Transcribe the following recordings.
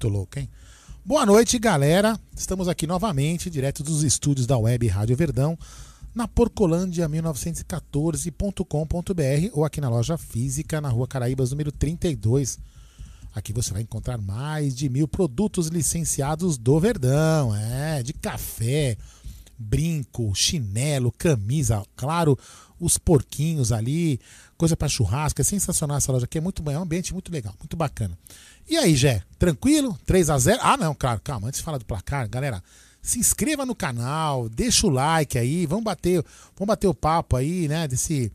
Muito louco, hein? Boa noite, galera. Estamos aqui novamente, direto dos estúdios da Web Rádio Verdão, na porcolândia1914.com.br ou aqui na loja física, na rua Caraíbas, número 32. Aqui você vai encontrar mais de mil produtos licenciados do Verdão, é, de café, brinco, chinelo, camisa, claro, os porquinhos ali, coisa para churrasco. É sensacional essa loja aqui, é muito bom, é um ambiente muito legal, muito bacana. E aí, Jé, tranquilo? 3 a 0 Ah, não, claro, calma, antes de falar do placar, galera, se inscreva no canal, deixa o like aí, vamos bater, vamos bater o papo aí, né, desse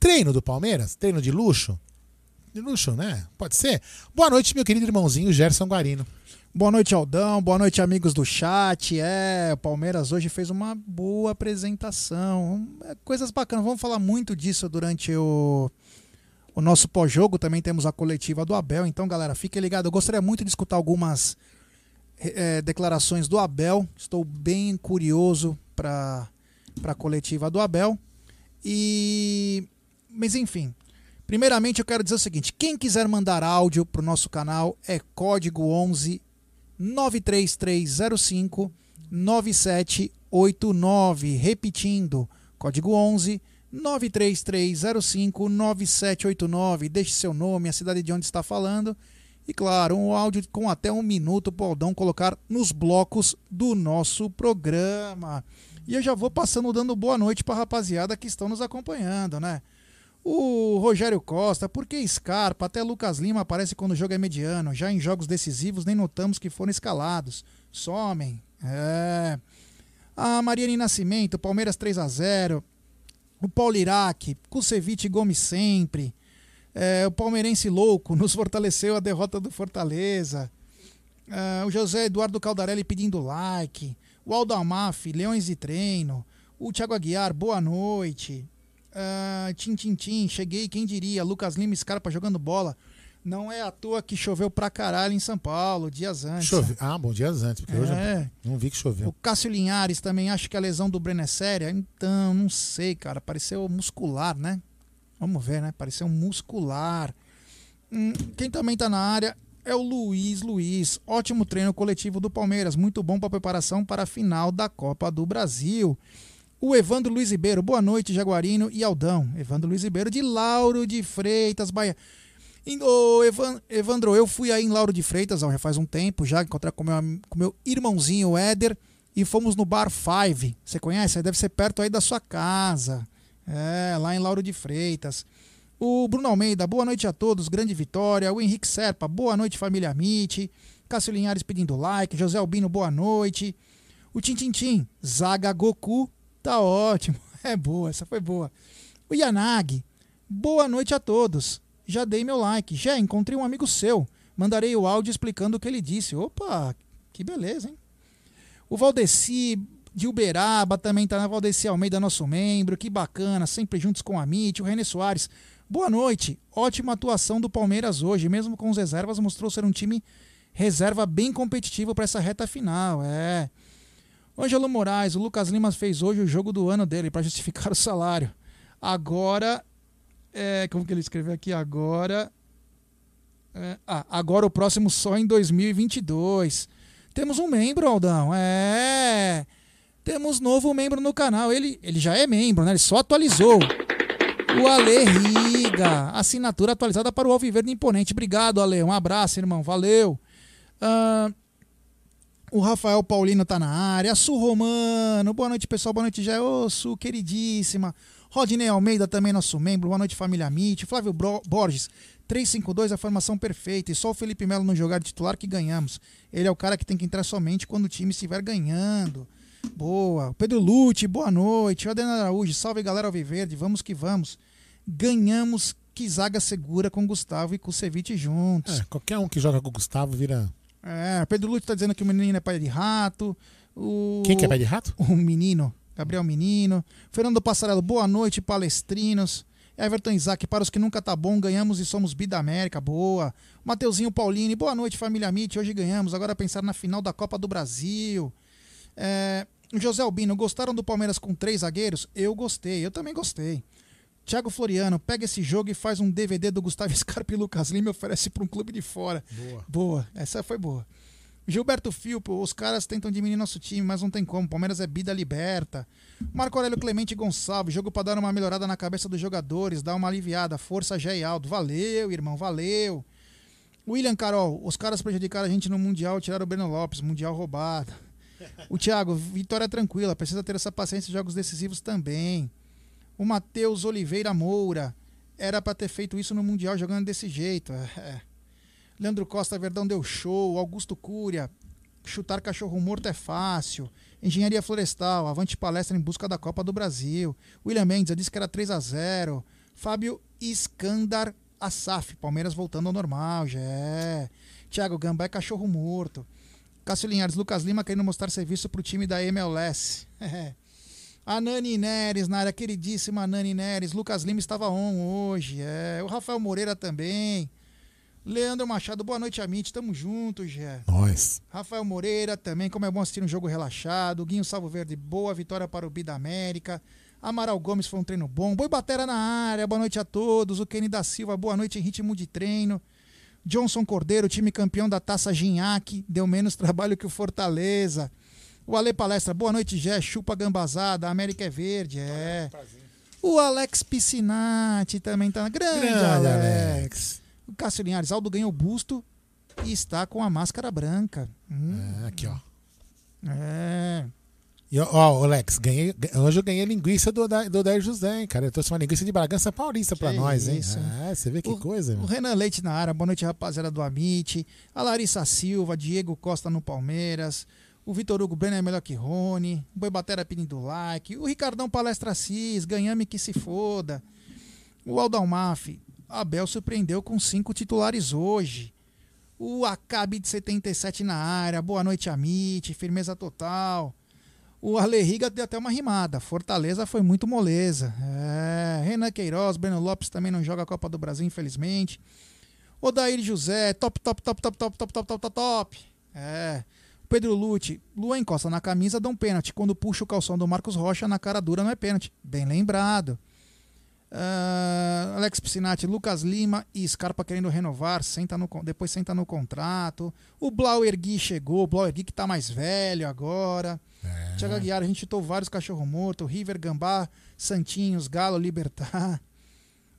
treino do Palmeiras, treino de luxo. De luxo, né? Pode ser? Boa noite, meu querido irmãozinho Gerson Guarino. Boa noite, Aldão. Boa noite, amigos do chat. É, o Palmeiras hoje fez uma boa apresentação. É, coisas bacanas. Vamos falar muito disso durante o, o nosso pós-jogo. Também temos a coletiva do Abel. Então, galera, fique ligado. Eu gostaria muito de escutar algumas é, declarações do Abel. Estou bem curioso para a coletiva do Abel. E mas enfim. Primeiramente eu quero dizer o seguinte: quem quiser mandar áudio pro nosso canal é código 11 93305 9789. Repetindo, código 11 93305 9789. Deixe seu nome, a cidade de onde está falando. E claro, um áudio com até um minuto para o Aldão colocar nos blocos do nosso programa. E eu já vou passando dando boa noite para a rapaziada que estão nos acompanhando, né? O Rogério Costa, por que Scarpa? Até Lucas Lima aparece quando o jogo é mediano. Já em jogos decisivos nem notamos que foram escalados. Somem. É. A Mariane Nascimento, Palmeiras 3 a 0 O Paulo Iraque, Kusevich Gomes sempre. É, o palmeirense louco nos fortaleceu a derrota do Fortaleza. É, o José Eduardo Caldarelli pedindo like. O Aldo Amaf, Leões de Treino. O Thiago Aguiar, boa noite. Uh, tim, tim, tim, cheguei, quem diria? Lucas Lima Scarpa jogando bola. Não é à toa que choveu pra caralho em São Paulo, dias antes. Chove... Ah, bom, dias antes, porque é. hoje não vi que choveu. O Cássio Linhares também acha que a lesão do Breno é séria. Então, não sei, cara. Pareceu muscular, né? Vamos ver, né? Pareceu muscular. Hum, quem também tá na área é o Luiz Luiz. Ótimo treino coletivo do Palmeiras. Muito bom para preparação para a final da Copa do Brasil. O Evandro Luiz Ribeiro, boa noite, Jaguarino e Aldão. Evandro Luiz Ribeiro de Lauro de Freitas, Bahia. Ô, Evandro, eu fui aí em Lauro de Freitas já faz um tempo, já encontrei com meu, com meu irmãozinho Éder e fomos no Bar Five. Você conhece? Deve ser perto aí da sua casa. É, lá em Lauro de Freitas. O Bruno Almeida, boa noite a todos, grande vitória. O Henrique Serpa, boa noite, família Amit. Cássio Linhares pedindo like. José Albino, boa noite. O Tintintim, Zaga Goku, Tá ótimo. É boa, essa foi boa. O Yanagi. Boa noite a todos. Já dei meu like. Já encontrei um amigo seu. Mandarei o áudio explicando o que ele disse. Opa, que beleza, hein? O Valdeci de Uberaba também tá na Valdeci Almeida, nosso membro. Que bacana, sempre juntos com a MIT. O René Soares. Boa noite. Ótima atuação do Palmeiras hoje. Mesmo com as reservas, mostrou ser um time reserva bem competitivo para essa reta final. É. Ângelo Moraes, o Lucas Lima fez hoje o jogo do ano dele para justificar o salário. Agora, é, como que ele escreveu aqui? Agora, é, ah, agora o próximo só em 2022. Temos um membro, Aldão. É, temos novo membro no canal. Ele, ele já é membro, né? Ele só atualizou. O Ale Riga, assinatura atualizada para o Alviverde Imponente. Obrigado, Ale. Um abraço, irmão. Valeu. Uh, o Rafael Paulino tá na área. Su Romano. Boa noite, pessoal. Boa noite, Jé. Ô, Su, queridíssima. Rodney Almeida, também nosso membro. Boa noite, família Mit. Flávio Bro Borges. 352 a formação perfeita. E só o Felipe Melo não jogar de titular que ganhamos. Ele é o cara que tem que entrar somente quando o time estiver ganhando. Boa. Pedro Lute, boa noite. O Adriano Araújo, salve galera Alviverde. Vamos que vamos. Ganhamos que zaga segura com Gustavo e Kusevich juntos. É, qualquer um que joga com o Gustavo vira é, Pedro Lute tá dizendo que o menino é pai de rato. O... Quem que é pai de rato? O menino. Gabriel Menino. Fernando Passarello, boa noite, palestrinos. Everton Isaac, para os que nunca tá bom, ganhamos e somos bi da América, boa. Mateuzinho Paulini, boa noite, família Mit, hoje ganhamos, agora pensar na final da Copa do Brasil. É, José Albino, gostaram do Palmeiras com três zagueiros? Eu gostei, eu também gostei. Thiago Floriano, pega esse jogo e faz um DVD do Gustavo Scarpa e Lucas Lima e oferece para um clube de fora. Boa. Boa, essa foi boa. Gilberto Filpo, os caras tentam diminuir nosso time, mas não tem como. Palmeiras é bida liberta. Marco Aurélio Clemente Gonçalves, jogo para dar uma melhorada na cabeça dos jogadores, dar uma aliviada. Força Gé Aldo. Valeu, irmão, valeu. William Carol, os caras prejudicaram a gente no Mundial, tiraram o Breno Lopes, Mundial roubado. O Thiago, vitória tranquila, precisa ter essa paciência em jogos decisivos também. O Matheus Oliveira Moura. Era para ter feito isso no Mundial jogando desse jeito. É. Leandro Costa Verdão deu show. Augusto Cúria. Chutar cachorro morto é fácil. Engenharia Florestal. Avante palestra em busca da Copa do Brasil. William Mendes disse que era 3 a 0 Fábio Iskandar Asaf. Palmeiras voltando ao normal. Já é. Thiago Gambá é cachorro morto. Cássio Linhares. Lucas Lima querendo mostrar serviço pro time da MLS. A Nani Neres na área, queridíssima Nani Neres. Lucas Lima estava on hoje. É. O Rafael Moreira também. Leandro Machado, boa noite, Amit. Tamo junto, Gé. Nós. Rafael Moreira também, como é bom assistir um jogo relaxado. Guinho Salvo Verde, boa vitória para o Bi da América. Amaral Gomes foi um treino bom. Boi Batera na área, boa noite a todos. O Kenny da Silva, boa noite em ritmo de treino. Johnson Cordeiro, time campeão da Taça Ginhaque, deu menos trabalho que o Fortaleza. O Ale Palestra, boa noite, Gé, chupa gambazada, a América é verde, é. O Alex Piscinati também tá na grande, Grande Alex. Alex. O Cássio Linhares, Aldo ganhou busto e está com a máscara branca. Hum, É, aqui, ó. é. E, ó, Alex, ganhei, hoje eu ganhei linguiça do, do Dair José, hein, cara. Eu trouxe uma linguiça de Bragança Paulista pra Que nós, hein? isso. É, você vê que O- coisa, O. Renan Leite na área, boa noite, rapaziada do Amit. A Larissa Silva, Diego Costa no Palmeiras. O Vitor Hugo Brenner é melhor que Rony. O Boi Batera pedindo like. O Ricardão Palestra Assis, ganhame que se foda. O Aldão Maf, Abel surpreendeu com cinco titulares hoje. O Acabe de 77 na área, boa noite, Amit. Firmeza total. O Arlerriga deu até uma rimada. Fortaleza foi muito moleza. É. Renan Queiroz, Breno Lopes também não joga a Copa do Brasil, infelizmente. Odair José, top, top, top, top, top, top, top, top, top, top. É. Pedro Lute, Lua encosta na camisa, dá um pênalti. Quando puxa o calção do Marcos Rocha na cara dura, não é pênalti. Bem lembrado. Ah, Alex Piscinati, Lucas Lima e Scarpa querendo renovar, senta no, depois senta no contrato. O Blauer Gui chegou, o Blauer Gui que tá mais velho agora. É. Thiago Aguiar, a gente chutou vários cachorro morto, River, Gambá, Santinhos, Galo, Libertar.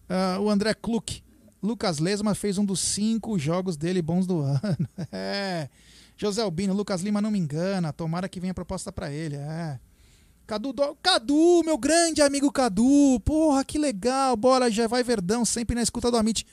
Ah, o André Kluk, Lucas Lesma fez um dos cinco jogos dele bons do ano. É. José Albino, Lucas Lima não me engana, tomara que venha proposta pra ele. É. Cadu, do... Cadu, meu grande amigo Cadu, porra, que legal, bora, já vai Verdão, sempre na escuta do Amit.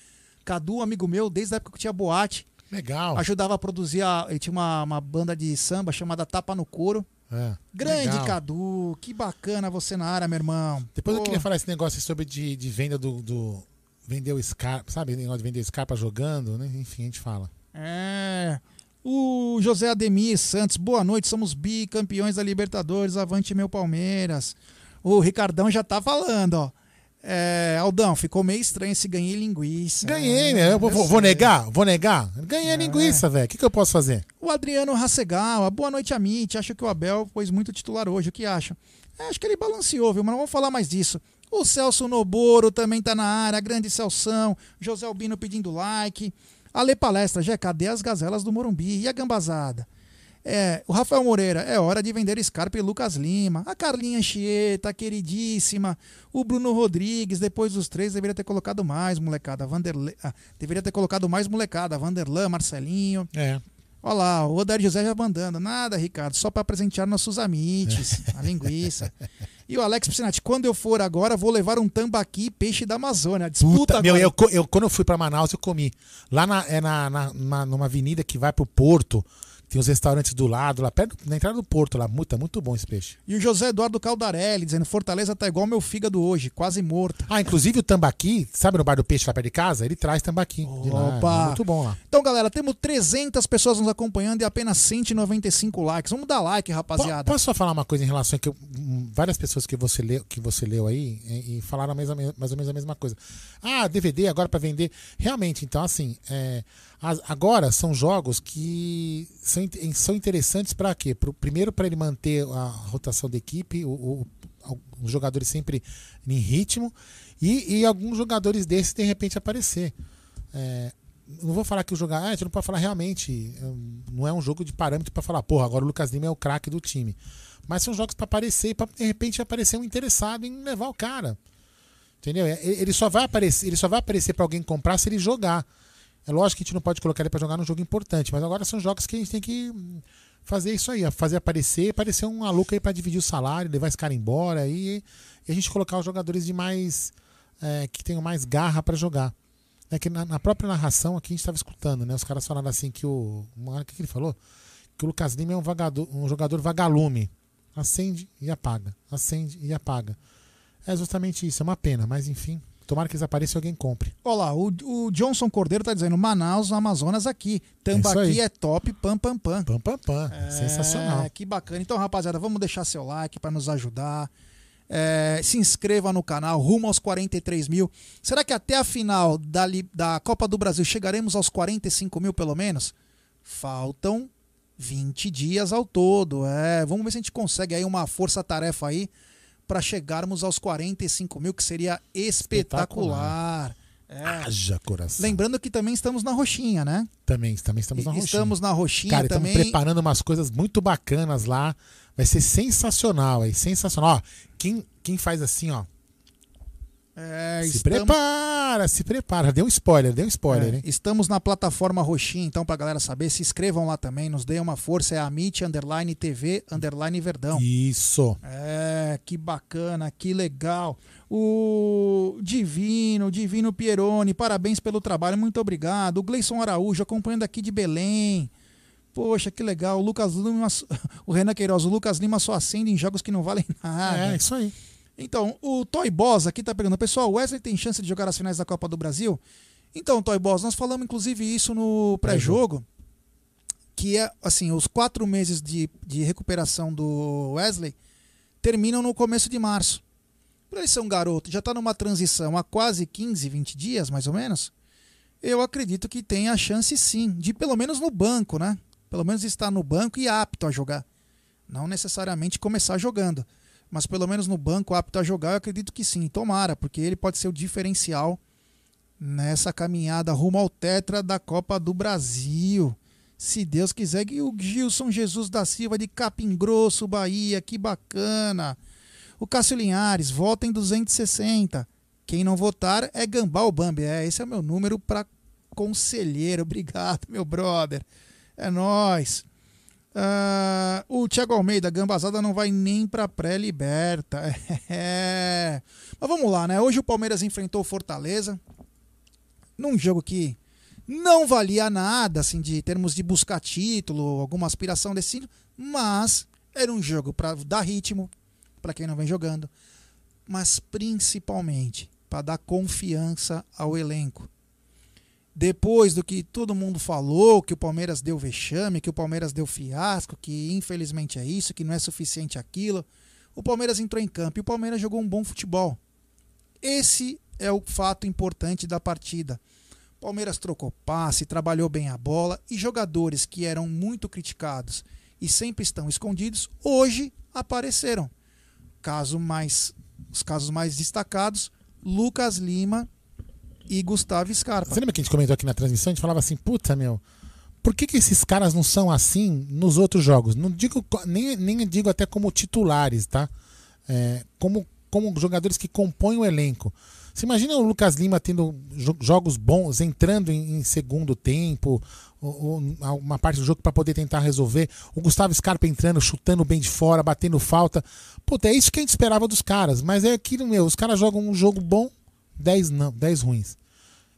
Cadu, amigo meu, desde a época que tinha boate, Legal. ajudava a produzir, a... ele tinha uma, uma banda de samba chamada Tapa no Couro. É, Grande legal. Cadu, que bacana você na área, meu irmão. Depois eu Pô, queria falar esse negócio sobre de, de venda do, do. Vender o Scarpa, sabe? Negócio de vender o Scarpa jogando, né? Enfim, a gente fala. É. O José Ademir Santos, boa noite, somos bicampeões da Libertadores, avante meu Palmeiras. O Ricardão já tá falando, ó. É, Aldão, ficou meio estranho esse ganhei linguiça. Ganhei, É, né? Eu vou, vou- negar? Vou negar? Ganhei a linguiça, velho. O que, que eu posso fazer? O Adriano Rassegal, boa noite, Amit. Acho que o Abel pôs muito titular hoje. O que acha? É, acho que ele balanceou, viu? Mas não vamos falar mais disso. O Celso Noboro também tá na área. Grande Celção. José Albino pedindo like. Ale Palestra, já cadê as gazelas do Morumbi? E a gambazada? É, o Rafael Moreira, é hora de vender Scarpa e Lucas Lima. A Carlinha Anchieta, queridíssima. O Bruno Rodrigues, depois dos três, deveria ter colocado mais, molecada. Vanderle... ah, deveria ter colocado mais molecada. Vanderlan, Marcelinho. É. Olha lá, o Odair José já mandando. Nada, Ricardo, só para presentear nossos amites, a linguiça. E o Alex Piscinati, quando eu for agora, vou levar um tambaqui peixe da Amazônia. Disputa Puta, meu, agora. eu, co- eu- quando eu fui pra Manaus, eu comi. Lá na, é na, na- na- numa avenida que vai pro Porto, tem os restaurantes do lado, lá perto, na entrada do Porto, lá. Muito, muito bom esse peixe. E o José Eduardo Caldarelli dizendo: Fortaleza tá igual meu fígado hoje, quase morto. Ah, inclusive o tambaqui, sabe no bar do peixe lá perto de casa? Ele traz tambaqui. Opa! É muito bom lá. Então, galera, temos 300 pessoas nos acompanhando e apenas 195 likes. Vamos dar like, rapaziada. Posso só falar uma coisa em relação a que eu- várias pessoas que você leu, que você leu aí e, e falaram a mesma- mais ou menos a mesma coisa. Ah, DVD agora para vender. Realmente, então assim, é, as- agora são jogos que são, são interessantes para quê? Pro, primeiro para ele manter a rotação da equipe, o, o- os jogadores sempre em ritmo e, e alguns jogadores desses de repente aparecer. É, não vou falar que o jogador. Ah, a gente não pode falar realmente. hum, Não é um jogo de parâmetro para falar, porra, agora o Lucas Lima é o craque do time. Mas são jogos para aparecer pra de repente aparecer um interessado em levar o cara. Entendeu? É, ele só vai aparecer, ele só vai aparecer para alguém comprar se ele jogar. É lógico que a gente não pode colocar ele para jogar num jogo importante, mas agora são jogos que a gente tem que hum, fazer isso aí, fazer aparecer, aparecer um maluco aí para dividir o salário, levar esse cara embora e, e a gente colocar os jogadores de mais é, que tenham mais garra para jogar. É que na, na própria narração aqui a gente estava escutando, né? Os caras falaram assim que o. O que, que ele falou? Que o Lucas Lima é um, vagador, um jogador vagalume. Acende e apaga. Acende e apaga. É justamente isso, é uma pena, mas enfim. Tomara que eles apareçam e alguém compre. Olha lá, o, o Johnson Cordeiro tá dizendo: Manaus, Amazonas aqui. Tambaqui aí. é top, pam, pam, pam. Pam, pam, pam. Sensacional. É, que bacana. Então, rapaziada, vamos deixar seu like para nos ajudar. É, se inscreva no canal, rumo aos 43 mil. Será que até a final da, da Copa do Brasil chegaremos aos 45 mil pelo menos? Faltam 20 dias ao todo. É, vamos ver se a gente consegue aí uma força-tarefa aí para chegarmos aos 45 mil, que seria espetacular. É. Haja coração. Lembrando que também estamos na roxinha, né? Também, também estamos na roxinha. Estamos na roxinha Cara, estamos também. preparando umas coisas muito bacanas lá. Vai ser sensacional, aí, sensacional. Ó, quem, quem faz assim, ó, É, se estamos- prepara, se prepara. Deu um spoiler, deu um spoiler, É, hein? estamos na plataforma Roxinha, então pra galera saber, se inscrevam lá também, nos deem uma força, é a Amit underline TV underline Verdão. Isso. É, que bacana, que legal. O Divino, Divino Pieroni, parabéns pelo trabalho, muito obrigado. O Gleison Araújo, acompanhando aqui de Belém. Poxa, que legal. O Lucas Lima, o Renan Queiroz, o Lucas Lima só acende em jogos que não valem nada. É, isso aí. Então, o Toy Boss aqui tá perguntando, pessoal, Wesley tem chance de jogar as finais da Copa do Brasil? Então, Toy Boss, nós falamos inclusive isso no pré-jogo, que é assim, os quatro meses de, de recuperação do Wesley terminam no começo de março. Por ele ser um garoto, já tá numa transição há quase 15, 20 dias, mais ou menos, eu acredito que tem a chance sim, de pelo menos no banco, né? Pelo menos estar no banco e apto a jogar. Não necessariamente começar jogando mas pelo menos no banco apto a jogar, eu acredito que sim, tomara, porque ele pode ser o diferencial nessa caminhada rumo ao tetra da Copa do Brasil. Se Deus quiser, e o Gilson Jesus da Silva de Capim Grosso, Bahia, que bacana. O Cássio Linhares, vota em 260. Quem não votar é Gambal Bambi. É, esse é o meu número para conselheiro. Obrigado, meu brother. É nóis. Ah, o Thiago Almeida, Gambazada não vai nem pra pré-liberta. É. Mas vamos lá, né? Hoje o Palmeiras enfrentou o Fortaleza num jogo que não valia nada, assim, de termos de buscar título, alguma aspiração desse tipo, mas era um jogo para dar ritmo para quem não vem jogando, mas principalmente para dar confiança ao elenco depois do que todo mundo falou, que o Palmeiras deu vexame, que o Palmeiras deu fiasco, que infelizmente é isso, que não é suficiente aquilo, o Palmeiras entrou em campo e o Palmeiras jogou um bom futebol. Esse é o fato importante da partida. Palmeiras trocou passe, trabalhou bem a bola e jogadores que eram muito criticados e sempre estão escondidos, hoje apareceram. Caso mais, os casos mais destacados, Lucas Lima e Gustavo Scarpa. Você lembra que a gente comentou aqui na transmissão? A gente falava assim, puta, meu, por que, que esses caras não são assim nos outros jogos? Não digo, nem, nem digo até como titulares, tá? É, como, como jogadores que compõem o elenco. Você imagina o Lucas Lima tendo jo- jogos bons, entrando em, em segundo tempo, ou, ou uma parte do jogo para poder tentar resolver. O Gustavo Scarpa entrando, chutando bem de fora, batendo falta. Puta, é isso que a gente esperava dos caras. Mas é aquilo, meu, os caras jogam um jogo bom, 10 não, 10 ruins.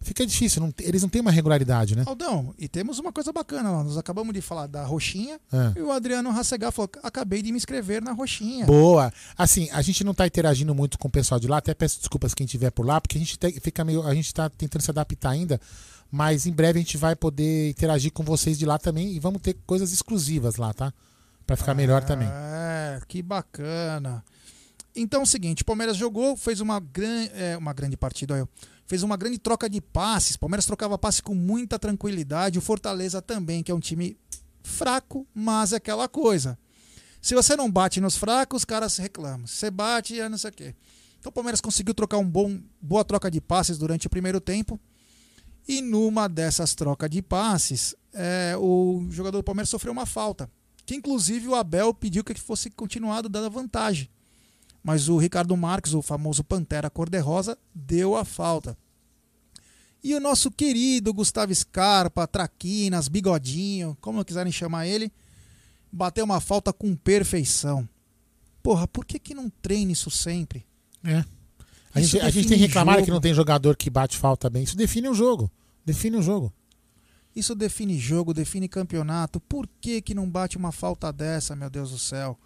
Fica difícil, não- eles não têm uma regularidade, né? Aldão, e temos uma coisa bacana, ó, nós acabamos de falar da roxinha É. e o Adriano Rassegar falou: acabei de me inscrever na roxinha. Boa. Assim, a gente não tá interagindo muito com o pessoal de lá, até peço desculpas quem estiver por lá, porque a gente te- fica meio. A gente tá tentando se adaptar ainda, mas em breve a gente vai poder interagir com vocês de lá também e vamos ter coisas exclusivas lá, tá? Pra ficar melhor também. É, que bacana. Então é o seguinte, o Palmeiras jogou, fez uma, gran, é, uma grande partida, olha. Fez uma grande troca de passes. O Palmeiras trocava passe com muita tranquilidade. O Fortaleza também, que é um time fraco, mas é aquela coisa. Se você não bate nos fracos, os caras reclamam. Se você bate, é não sei o quê. Então o Palmeiras conseguiu trocar um bom, boa troca de passes durante o primeiro tempo. E numa dessas trocas de passes, é, o jogador do Palmeiras sofreu uma falta. Que inclusive o Abel pediu que fosse continuado dando vantagem. Mas o Ricardo Marques, o famoso Pantera Cor-de-Rosa, deu a falta. E o nosso querido Gustavo Scarpa, Traquinas, Bigodinho, como quiserem chamar ele, bateu uma falta com perfeição. Porra, por que, que não treina isso sempre? É. A gente, a gente tem reclamado jogo. que não tem jogador que bate falta bem. Isso define o jogo. Define o jogo. Isso define jogo, define campeonato. Por que, que não bate uma falta dessa, meu Deus do céu?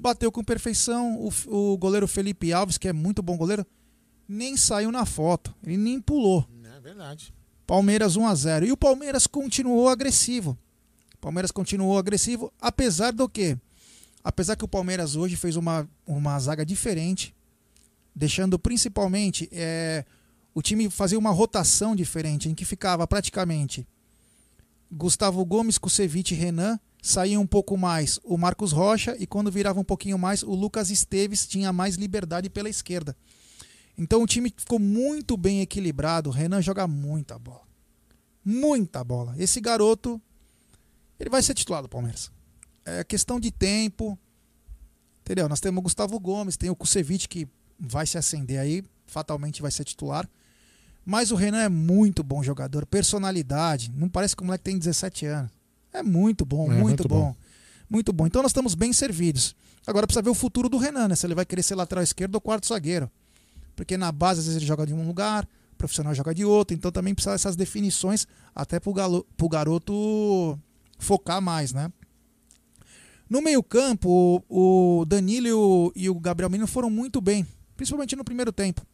Bateu com perfeição. O, o goleiro Felipe Alves, que é muito bom goleiro, nem saiu na foto. Ele nem pulou. É verdade. Palmeiras 1 a 0 E o Palmeiras continuou agressivo. O Palmeiras continuou agressivo, apesar do quê? Apesar que o Palmeiras hoje fez uma, uma zaga diferente, deixando principalmente é, o time fazer uma rotação diferente, em que ficava praticamente Gustavo Gomes, Kusevich e Renan, saía um pouco mais o Marcos Rocha e quando virava um pouquinho mais, o Lucas Esteves tinha mais liberdade pela esquerda. Então o time ficou muito bem equilibrado. O Renan joga muita bola. Muita bola. Esse garoto, ele vai ser titular do Palmeiras. É questão de tempo. Entendeu? Nós temos o Gustavo Gomes, tem o Kusevich que vai se acender aí, fatalmente vai ser titular. Mas o Renan é muito bom jogador, personalidade. Não parece que o moleque tem 17 anos. É muito bom, É, muito, muito bom. bom. Muito bom. Então nós estamos bem servidos. Agora precisa ver o futuro do Renan, né? Se ele vai querer ser lateral esquerdo ou quarto zagueiro. Porque na base, às vezes, ele joga de um lugar, o profissional joga de outro. Então também precisa dessas definições até pro, galo, pro garoto focar mais, né? No meio-campo, o o Danilo e o, Gabriel Menino foram muito bem, principalmente no primeiro tempo.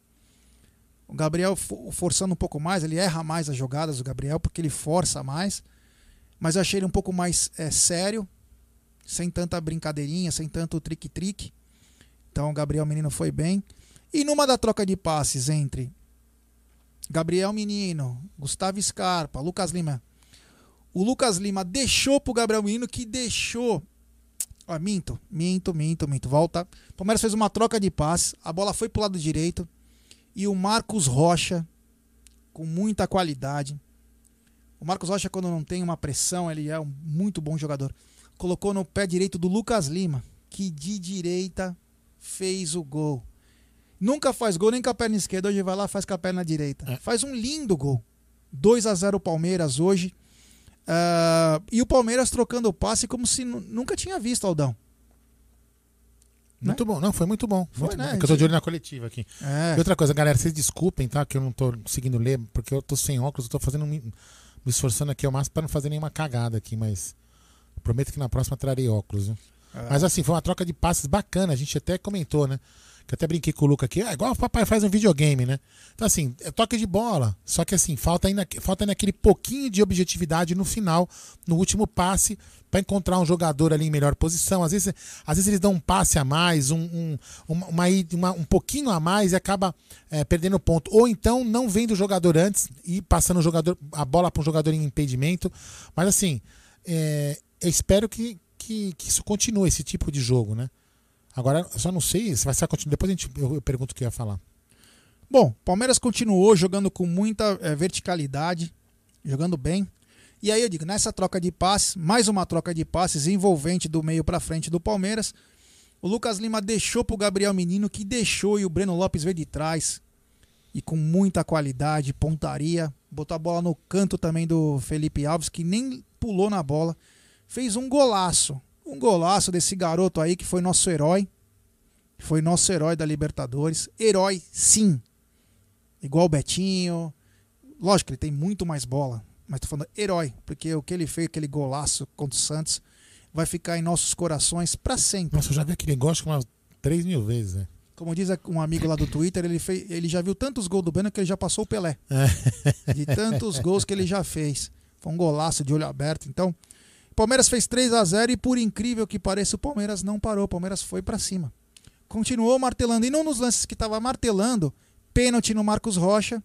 O Gabriel fo- forçando um pouco mais, ele erra mais as jogadas, o Gabriel, porque ele força mais. Mas eu achei ele um pouco mais é, sério, sem tanta brincadeirinha, sem tanto trick-trick. Então Gabriel Menino foi bem. E numa da troca de passes entre Gabriel Menino, Gustavo Scarpa, Lucas Lima. O Lucas Lima deixou pro Gabriel Menino que deixou. Ó, minto, minto, minto, minto. Volta. O Palmeiras fez uma troca de passes, a bola foi pro lado direito e o Marcos Rocha, com muita qualidade. O Marcos Rocha, quando não tem uma pressão, ele é um muito bom jogador. Colocou no pé direito do Lucas Lima, que de direita fez o gol. Nunca faz gol nem com a perna esquerda, hoje vai lá faz com a perna direita. É. Faz um lindo gol. 2 a 0 Palmeiras hoje. Ah, e o Palmeiras trocando o passe como se nu- nunca tinha visto, Aldão. Muito bom, não, foi muito bom. Foi, muito né? bom. É que eu tô de olho na coletiva aqui. É. E outra coisa, galera, vocês desculpem, tá? Que eu não tô conseguindo ler, porque eu tô sem óculos, eu tô fazendo me, me esforçando aqui ao máximo pra não fazer nenhuma cagada aqui, mas prometo que na próxima trarei óculos, viu? É. Mas assim, foi uma troca de passes bacana, a gente até comentou, né? Que até brinquei com o Luca aqui, é igual o papai faz um videogame, né? Então, assim, é toque de bola. Só que assim, falta ainda, falta ainda aquele pouquinho de objetividade no final, no último passe, pra encontrar um jogador ali em melhor posição. Às vezes, às vezes eles dão um passe a mais, um, um, uma, uma- um pouquinho a mais e acaba é, perdendo ponto. Ou então não vendo o jogador antes e passando o jogador, a bola para um jogador em impedimento. Mas assim, é, eu espero que, que, que isso continue, esse tipo de jogo, né? Agora, só não sei se vai ser continuar. Depois a gente, eu, eu pergunto o que ia falar. Bom, Palmeiras continuou jogando com muita eh, verticalidade, jogando bem. E aí eu digo, nessa troca de passes, mais uma troca de passes envolvente do meio para frente do Palmeiras. O Lucas Lima deixou pro Gabriel Menino, que deixou e o Breno Lopes veio de trás. E com muita qualidade, pontaria. Botou a bola no canto também do Felipe Alves, que nem pulou na bola. Fez um golaço. Um golaço desse garoto aí que foi nosso herói. Foi nosso herói da Libertadores. Herói, sim. Igual o Betinho. Lógico, ele tem muito mais bola. Mas tô falando herói, porque o que ele fez, aquele golaço contra o Santos, vai ficar em nossos corações para sempre. Nossa, eu já vi aquele negócio umas 3 mil vezes, né? Como diz um amigo lá do Twitter, ele, fez, ele já viu tantos gols do Breno que ele já passou o Pelé. De tantos gols que ele já fez. Foi um golaço de olho aberto. Então, Palmeiras fez 3 a 0 e por incrível que pareça, o Palmeiras não parou. O Palmeiras foi para cima. Continuou martelando. E não nos lances que estava martelando, pênalti no Marcos Rocha,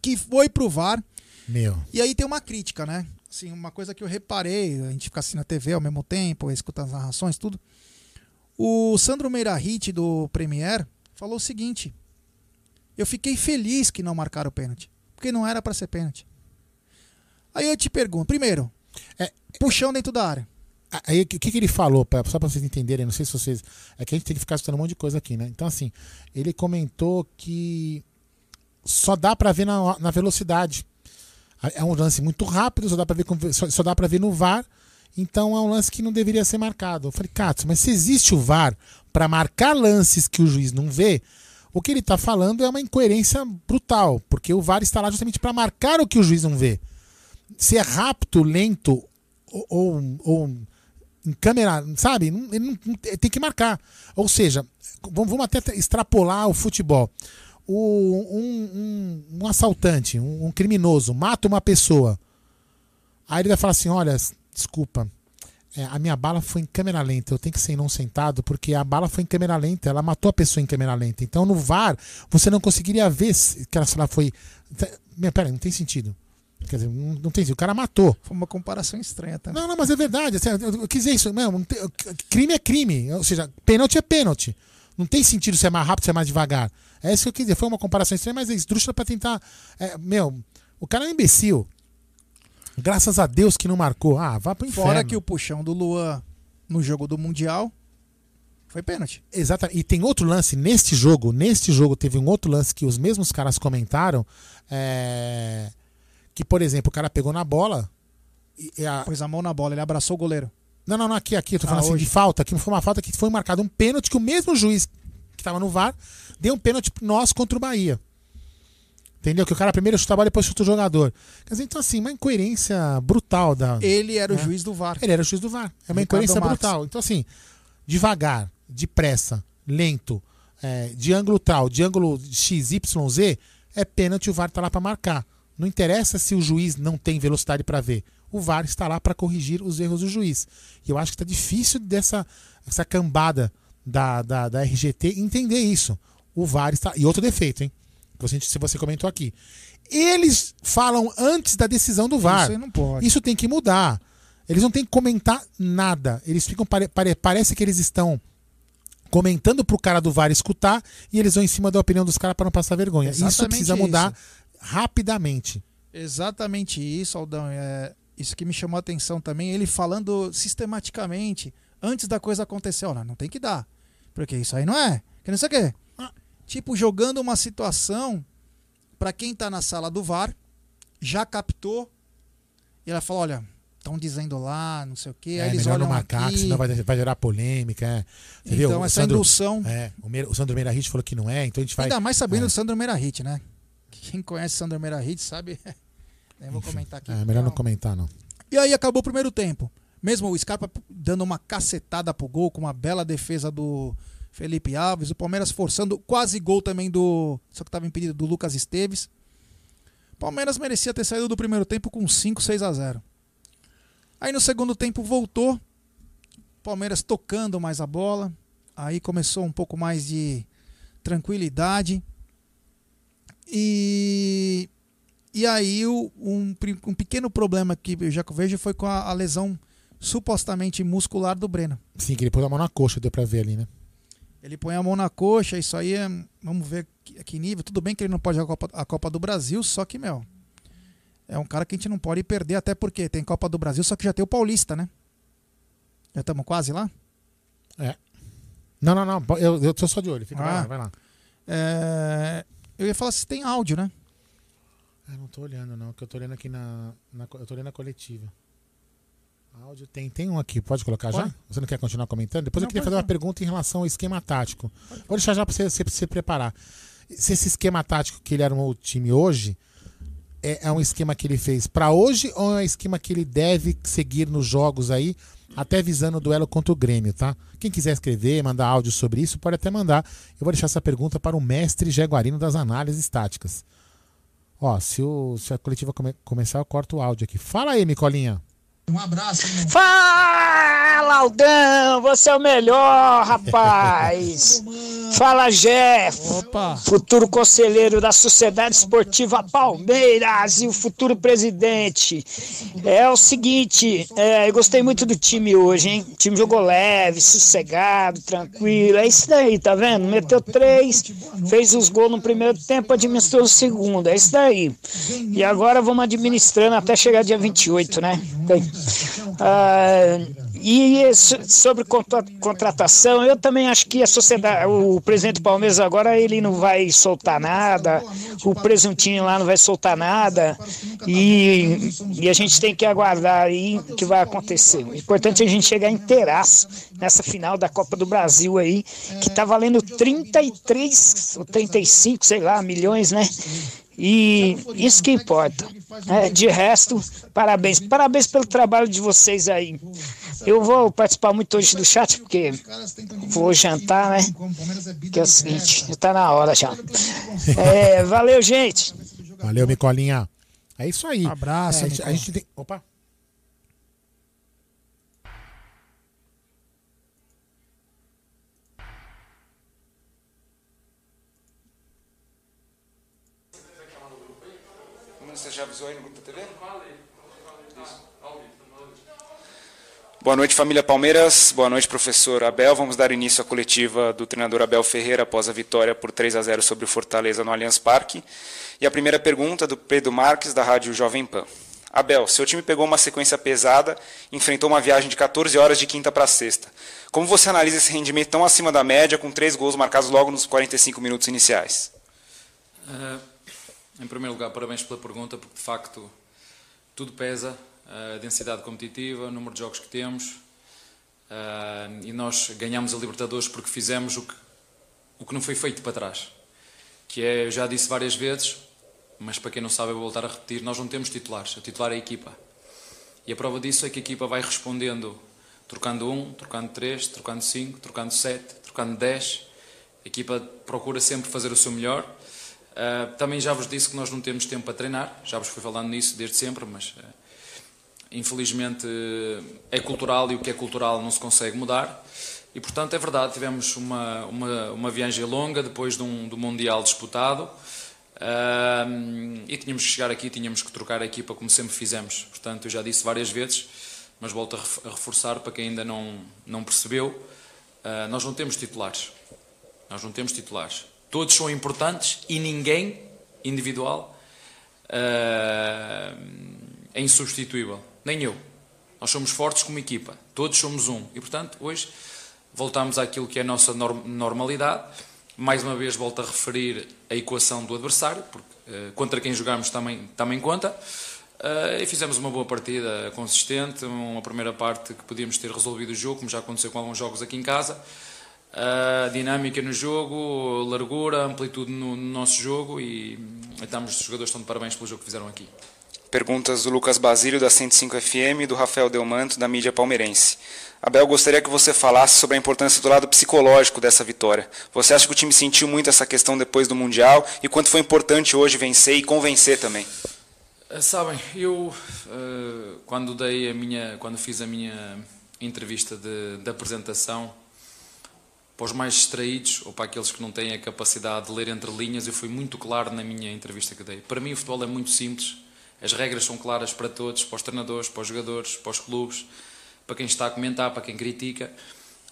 que foi pro VAR. Meu. E aí tem uma crítica, né? Assim, uma coisa que eu reparei, a gente fica assim na TV ao mesmo tempo, escutando as narrações, tudo. O Sandro Meirahit do Premier falou o seguinte: Eu fiquei feliz que não marcaram o pênalti, porque não era para ser pênalti. Aí eu te pergunto, primeiro, puxão dentro da área. Aí o que, que ele falou, pra, só pra vocês entenderem, não sei se vocês. É que a gente tem que ficar escutando um monte de coisa aqui, né? Então, assim, ele comentou que só dá pra ver na, na velocidade. É um lance muito rápido, só dá pra ver, só, só dá ver no VAR. Então é um lance que não deveria ser marcado. Eu falei, Katsu, mas se existe o VAR pra marcar lances que o juiz não vê, o que ele tá falando é uma incoerência brutal, porque o VAR está lá justamente pra marcar o que o juiz não vê. Se é rápido, lento ou, ou, câmera, sabe? Ele não- tem que marcar. Ou seja, vamos, até extrapolar o futebol. O- um, um- um assaltante, um, um criminoso, mata uma pessoa. Aí ele vai falar assim: olha, desculpa, é, a minha bala foi em câmera lenta, eu tenho que ser não sentado, porque a bala foi em câmera lenta, ela matou a pessoa em câmera lenta. Então no VAR, você não conseguiria ver que ela, se ela foi. Meu, Pera, aí, não tem sentido. Quer dizer, não, não tem. O cara matou. Foi uma comparação estranha também. Não, não, mas é verdade. assim, eu, eu quis dizer isso. Tem- crime é crime. Ou seja, pênalti é pênalti. Não tem sentido ser mais rápido, ser mais devagar. É isso que eu quis dizer. Foi uma comparação estranha, mas é esdrúxula pra tentar. é, meu, o cara é um imbecil. Graças a Deus que não marcou. Ah, vá pro inferno. Fora que o puxão do Luan no jogo do Mundial foi pênalti. Exatamente. E tem outro lance neste jogo. Neste jogo teve um outro lance que os mesmos caras comentaram. é, Que, por exemplo, o cara pegou na bola. E, a- Pôs a mão na bola, ele abraçou o goleiro. Não, não, não, aqui, aqui, eu tô Ah, falando assim hoje. de falta, que foi uma falta que foi marcado um pênalti que o mesmo juiz que tava no VAR deu um pênalti nós contra o Bahia. Entendeu? Que o cara primeiro chuta a bola e depois chuta o jogador. Quer dizer, então assim, uma incoerência brutal da. Ele era o É. juiz do VAR. Ele era o juiz do VAR. É uma Ricardo incoerência Marques. brutal. Então, assim, devagar, depressa, lento, é, de ângulo tal, de ângulo XYZ, é pênalti, o VAR tá lá para marcar. Não interessa se o juiz não tem velocidade para ver. O VAR está lá para corrigir os erros do juiz. E eu acho que tá difícil dessa essa cambada da, da, da RGT entender isso. O VAR está. E outro defeito, hein? Se você comentou aqui. Eles falam antes da decisão do VAR. Isso aí não pode. Isso tem que mudar. Eles não têm que comentar nada. Eles ficam. pare- pare- parece que eles estão comentando pro cara do VAR escutar e eles vão em cima da opinião dos caras para não passar vergonha. isso Exatamente precisa isso. Rapidamente. Exatamente isso, Aldão. É, isso que me chamou a atenção também. Ele falando sistematicamente, antes da coisa acontecer. Olha, não tem que dar. Porque isso aí não é. Que não sei o quê. Ah. Tipo, jogando uma situação pra quem tá na sala do VAR, já captou. E ela fala: olha, estão dizendo lá, não sei o quê. aí é eles melhor olham marcar, aqui. que senão vai, vai gerar polêmica. É. Você viu? Então, O essa Sandro- indução. É, o, Meira- o Sandro Meirahit falou que não é, então a gente vai. Ainda mais sabendo é. do Sandro Merahit, né? Quem conhece Sandro Merahit sabe. Nem vou comentar aqui. É melhor não comentar, não. E aí acabou o primeiro tempo. Mesmo o Scarpa dando uma cacetada pro gol, com uma bela defesa do Felipe Alves, o Palmeiras forçando quase gol também do. Só que estava impedido do Lucas Esteves. Palmeiras merecia ter saído do primeiro tempo com 5, 6 a 0. Aí no segundo tempo voltou. Palmeiras tocando mais a bola. Aí começou um pouco mais de tranquilidade. E e aí o- um, um pequeno problema que eu já vejo foi com a, a lesão supostamente muscular do Breno. Sim, que ele pôs a mão na coxa, deu pra ver ali, né? Ele põe a mão na coxa, isso aí é. Vamos ver que, que nível. Tudo bem que ele não pode jogar a Copa, a Copa do Brasil, só que, meu. É um cara que a gente não pode perder, até porque tem Copa do Brasil, só que já tem o Paulista, né? Já estamos quase lá? Não, não, não. Eu, eu tô só de olho. Fica, Ah. lá, vai lá. É, Eu ia falar se tem áudio, né? Eu não tô olhando, não, que eu tô olhando aqui na. na eu tô olhando a coletiva. Áudio tem, tem um aqui, pode colocar já? Pode. Você não quer continuar comentando? Depois eu Não, queria pode fazer uma não. pergunta em relação ao esquema tático. Vou deixar já pra você se, se preparar. Se esse esquema tático que ele armou o time hoje é, é um esquema que ele fez pra hoje ou é um esquema que ele deve seguir nos jogos aí, até visando o duelo contra o Grêmio, tá? Quem quiser escrever, mandar áudio sobre isso, pode até mandar. Eu vou deixar essa pergunta para o mestre Jaguarino das análises táticas. Ó, se, o, se a coletiva come- começar, eu corto o áudio aqui. Fala aí, Micolinha. Fala, Aldão! Você é o melhor, rapaz! Fala, Jeff! Opa! Futuro conselheiro da Sociedade Esportiva Palmeiras e o futuro presidente. É o seguinte, é, eu gostei muito do time hoje, hein? O time jogou leve, sossegado, tranquilo. É isso daí, tá vendo? Meteu três, fez os gols no primeiro tempo, administrou o segundo. É isso daí. E agora vamos administrando até chegar dia 28, né? Bem, ah, e so- sobre contra- contratação, eu também acho que a sociedade, o presidente Palmeiras agora ele não vai soltar nada, o presuntinho lá não vai soltar nada, e, e a gente tem que aguardar aí o que vai acontecer. O importante é a gente chegar inteiraço nessa final da Copa do Brasil aí, que tá valendo 33 ou 35, sei lá, milhões, né? E isso que importa. É, de resto, parabéns. Parabéns pelo trabalho de vocês aí. Eu vou participar muito hoje do chat, porque vou jantar, né? Que é o seguinte, já tá na hora já. É, valeu, gente. Valeu, Micolinha. É isso aí. Abraço, É, a, gente, a gente tem. Opa. Já avisou aí no grupo da TV? Boa noite, família Palmeiras. Boa noite, professor Abel. Vamos dar início à coletiva do treinador Abel Ferreira após a vitória por 3 a 0 sobre o Fortaleza no Allianz Parque. E a primeira pergunta do Pedro Marques, da Rádio Jovem Pan. Abel, seu time pegou uma sequência pesada, enfrentou uma viagem de 14 horas de quinta para sexta. Como você analisa esse rendimento tão acima da média, com três gols marcados logo nos 45 minutos iniciais? Uh, em primeiro lugar, parabéns pela pergunta, porque de facto tudo pesa a densidade competitiva, o número de jogos que temos. Uh, e nós ganhamos a Libertadores porque fizemos o que, o que não foi feito para trás. Que é, eu já disse várias vezes, mas para quem não sabe, eu vou voltar a repetir: nós não temos titulares, o titular é a equipa. E a prova disso é que a equipa vai respondendo, trocando um, trocando três, trocando cinco, trocando sete, trocando dez. A equipa procura sempre fazer o seu melhor. Uh, também já vos disse que nós não temos tempo para treinar, já vos fui falando nisso desde sempre, mas uh, infelizmente é cultural e o que é cultural não se consegue mudar. E portanto é verdade, tivemos uma, uma, uma viagem longa depois de um, do Mundial disputado uh, e tínhamos que chegar aqui, tínhamos que trocar a equipa como sempre fizemos. Portanto, eu já disse várias vezes, mas volto a, reforçar para quem ainda não, não percebeu: uh, nós não temos titulares. Nós não temos titulares. Todos são importantes e ninguém individual uh, é insubstituível nem eu. Nós somos fortes como equipa, todos somos um. E, portanto, hoje voltamos àquilo que é a nossa normalidade. Mais uma vez volto a referir a equação do adversário, porque uh, contra quem jogamos também, também conta. Uh, e fizemos uma boa partida consistente, uma primeira parte que podíamos ter resolvido o jogo, como já aconteceu com alguns jogos aqui em casa. Uh, dinâmica no jogo, largura, amplitude no, no nosso jogo e estamos, os jogadores estão de parabéns pelo jogo que fizeram aqui. Perguntas do Lucas Basílio, da 105 FM, e do Rafael Delmanto, da mídia palmeirense. Abel, gostaria que você falasse sobre a importância do lado psicológico dessa vitória. Você acha que o time sentiu muito essa questão depois do Mundial e quanto foi importante hoje vencer e convencer também? Eh, sabem, eu eh, quando dei a minha, quando fiz a minha entrevista de, de apresentação, para os mais distraídos ou para aqueles que não têm a capacidade de ler entre linhas, eu fui muito claro na minha entrevista que dei. Para mim, o futebol é muito simples as regras são claras para todos, para os treinadores, para os jogadores, para os clubes, para quem está a comentar, para quem critica.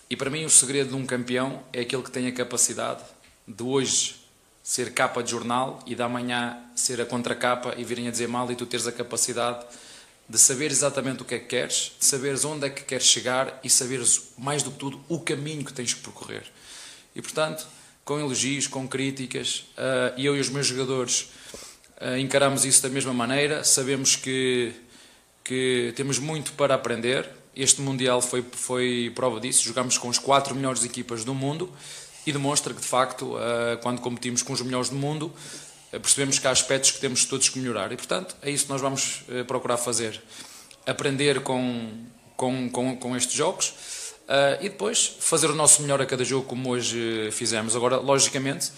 E para mim o segredo de um campeão é aquele que tem a capacidade de hoje ser capa de jornal e da manhã ser a contracapa e virem a dizer mal e tu teres a capacidade de saber exatamente o que é que queres, de saberes onde é que queres chegar e saberes mais do que tudo o caminho que tens que percorrer. E portanto, com elogios, com críticas, uh, eu e os meus jogadores eh, encaramos isso da mesma maneira, sabemos que, que temos muito para aprender. Este Mundial foi, foi prova disso, jogamos com as quatro melhores equipas do mundo e demonstra que, de facto, eh, quando competimos com os melhores do mundo, eh, percebemos que há aspectos que temos todos que melhorar. E, portanto, é isso que nós vamos procurar fazer. Aprender com, com, com, com estes jogos uh, e depois fazer o nosso melhor a cada jogo, como hoje fizemos. Agora, logicamente,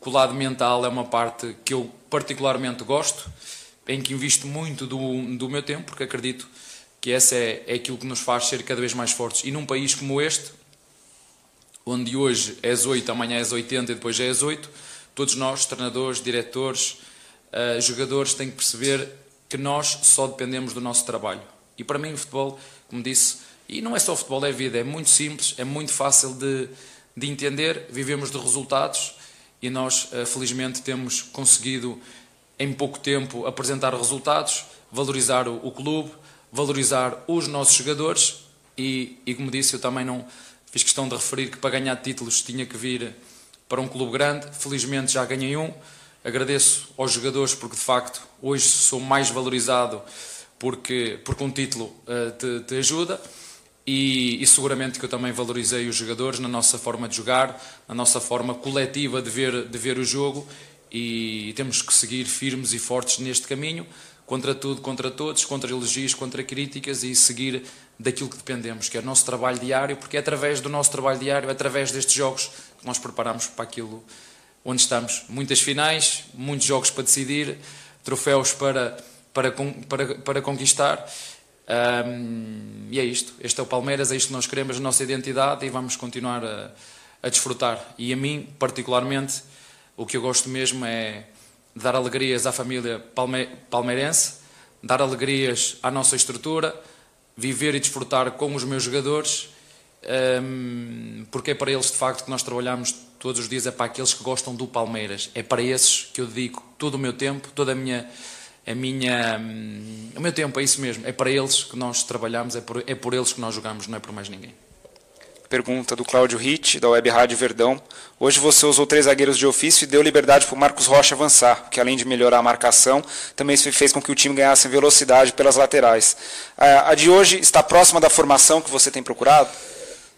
o lado mental é uma parte que eu particularmente gosto, em que invisto muito do, do meu tempo, porque acredito que essa é, é aquilo que nos faz ser cada vez mais fortes. E num país como este, onde hoje és 8, amanhã és 80 e depois já és 8, todos nós, treinadores, diretores, uh, jogadores, têm que perceber que nós só dependemos do nosso trabalho. E para mim o futebol, como disse, e não é só futebol, é vida, é muito simples, é muito fácil de, de entender, vivemos de resultados e nós, eh, felizmente, temos conseguido, em pouco tempo, apresentar resultados, valorizar o, clube, valorizar os nossos jogadores e, e, como disse, eu também não fiz questão de referir que para ganhar títulos tinha que vir para um clube grande. Felizmente já ganhei um. Agradeço aos jogadores porque, de facto, hoje sou mais valorizado porque, porque um título uh, te, te ajuda. E, e, seguramente que eu também valorizei os jogadores na nossa forma de jogar, na nossa forma coletiva de ver, de ver o jogo e temos que seguir firmes e fortes neste caminho, contra tudo, contra todos, contra elogios, contra críticas e seguir daquilo que dependemos, que é o nosso trabalho diário, porque é através do nosso trabalho diário, é através destes jogos nós preparamos para aquilo onde estamos. Muitas finais, muitos jogos para decidir, troféus para, para, para, para conquistar um, e é isto. Este é o Palmeiras, é isto que nós queremos, a nossa identidade e vamos continuar a, a desfrutar. E a mim, particularmente, o que eu gosto mesmo é, dar alegrias à família palme palmeirense, dar alegrias à nossa estrutura, viver e desfrutar com os meus jogadores, um, porque é para eles de facto que nós trabalhamos todos os dias, é para aqueles que gostam do Palmeiras, é para esses que eu dedico todo o meu tempo, toda a minha. A minha, um, o meu tempo é isso mesmo, é para eles que nós trabalhamos, é por, é por eles que nós jogamos, não é por mais ninguém. Pergunta do Cláudio Ritt, da Web Rádio Verdão. Hoje você usou três zagueiros de ofício e deu liberdade para o Marcos Rocha avançar, que além de melhorar a marcação, também fez com que o time ganhasse velocidade pelas laterais. A de hoje está próxima da formação que você tem procurado?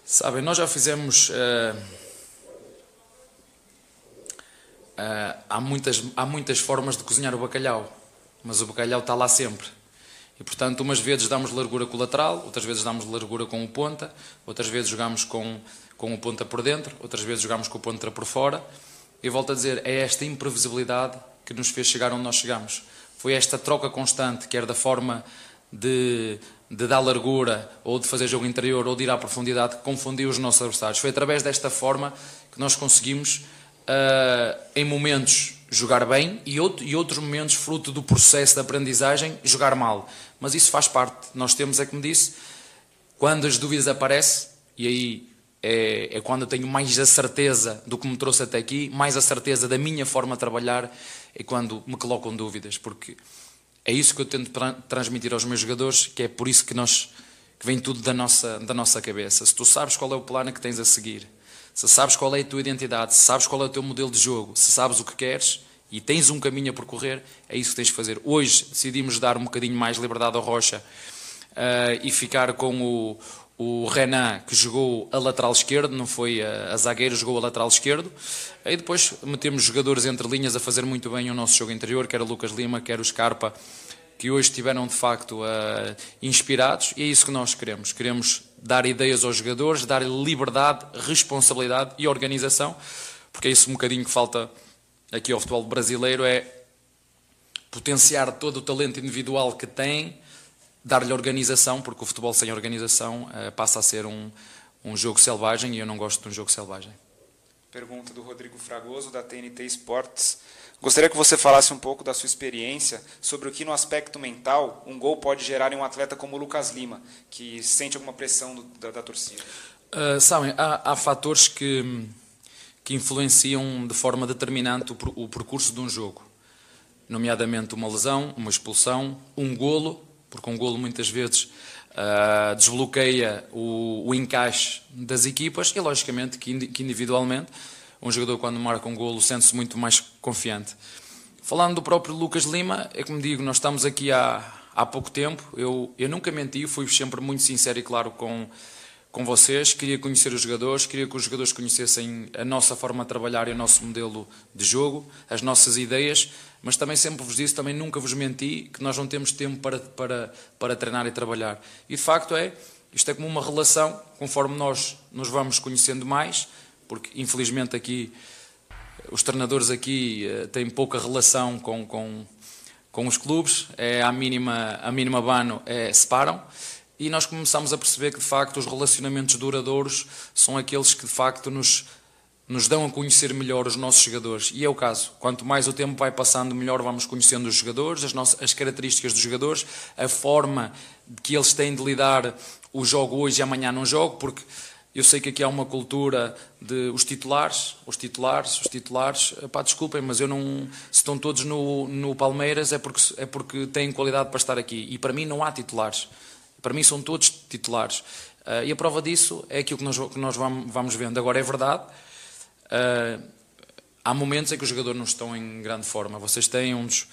Sabem, nós já fizemos. Uh, uh, há, muitas, há muitas formas de cozinhar o bacalhau, mas o bacalhau está lá sempre. E portanto, umas vezes damos largura com o lateral, outras vezes damos largura com o ponta, outras vezes jogamos com, com o ponta por dentro, outras vezes jogamos com o ponta por fora. E volto a dizer, é esta imprevisibilidade que nos fez chegar onde nós chegamos. Foi esta troca constante, quer da forma de, de dar largura, ou de fazer jogo interior, ou de ir à profundidade, que confundiu os nossos adversários. Foi através desta forma que nós conseguimos, uh, em momentos jogar bem e, outro, e outros momentos, fruto do processo de aprendizagem, jogar mal. Mas isso faz parte. Nós temos, é como disse, quando as dúvidas aparecem, e aí é, é, quando eu tenho mais a certeza do que me trouxe até aqui, mais a certeza da minha forma de trabalhar, é quando me colocam dúvidas, porque é isso que eu tento transmitir aos meus jogadores, que é por isso que nós que vem tudo da nossa, da nossa cabeça. Se tu sabes qual é o plano que tens a seguir, se sabes qual é a tua identidade, se sabes qual é o teu modelo de jogo, se sabes o que queres e tens um caminho a percorrer, é isso que tens de fazer. Hoje decidimos dar um bocadinho mais liberdade ao Rocha uh, e ficar com o, o Renan, que jogou a lateral esquerdo, não foi a, a zagueiro, jogou a lateral esquerdo. Aí depois metemos jogadores entre linhas a fazer muito bem o nosso jogo interior, quer o Lucas Lima, quer o Scarpa, que hoje estiveram de facto uh, inspirados, e é isso que nós queremos. Queremos dar ideias aos jogadores, dar liberdade, responsabilidade e organização, porque é isso um bocadinho que falta aqui ao futebol brasileiro, é potenciar todo o talento individual que tem, dar-lhe organização, porque o futebol sem organização uh, passa a ser um, um jogo selvagem e eu não gosto de um jogo selvagem. Pergunta do Rodrigo Fragoso, da TNT Esportes. Gostaria que você falasse um pouco da sua experiência sobre o que, no aspecto mental, um gol pode gerar em um atleta como o Lucas Lima, que sente alguma pressão do, da, da, torcida. Uh, sabem, há, há fatores que, que influenciam de forma determinante o, o percurso de um jogo, nomeadamente uma lesão, uma expulsão, um golo, porque um golo muitas vezes uh, desbloqueia o, o, encaixe das equipas e, logicamente, que, que individualmente um jogador quando marca um golo sente-se muito mais confiante. Falando do próprio Lucas Lima, é como digo, nós estamos aqui há, há pouco tempo, eu, eu nunca menti, fui sempre muito sincero e claro com, com vocês, queria conhecer os jogadores, queria que os jogadores conhecessem a nossa forma de trabalhar e o nosso modelo de jogo, as nossas ideias, mas também sempre vos disse, também nunca vos menti, que nós não temos tempo para, para, para treinar e trabalhar. E de facto é, isto é como uma relação, conforme nós nos vamos conhecendo mais, porque infelizmente aqui os treinadores aqui uh, têm pouca relação com, com, com os clubes, é a mínima, a mínima bano é, separam, e nós começamos a perceber que de facto os relacionamentos duradouros são aqueles que de facto nos, nos dão a conhecer melhor os nossos jogadores. E é o caso. Quanto mais o tempo vai passando, melhor vamos conhecendo os jogadores, as, nossas, as características dos jogadores, a forma que eles têm de lidar o jogo hoje e amanhã não jogo, porque eu sei que aqui há uma cultura de os titulares, os titulares, os titulares. Pá, desculpem, mas eu não. Se estão todos no, no Palmeiras é porque, é porque têm qualidade para estar aqui. E para mim não há titulares. Para mim são todos titulares. Uh, e a prova disso é aquilo que nós, que nós vamos, vamos vendo. Agora é verdade. Uh, há momentos em que os jogadores não estão em grande forma. Vocês têm uns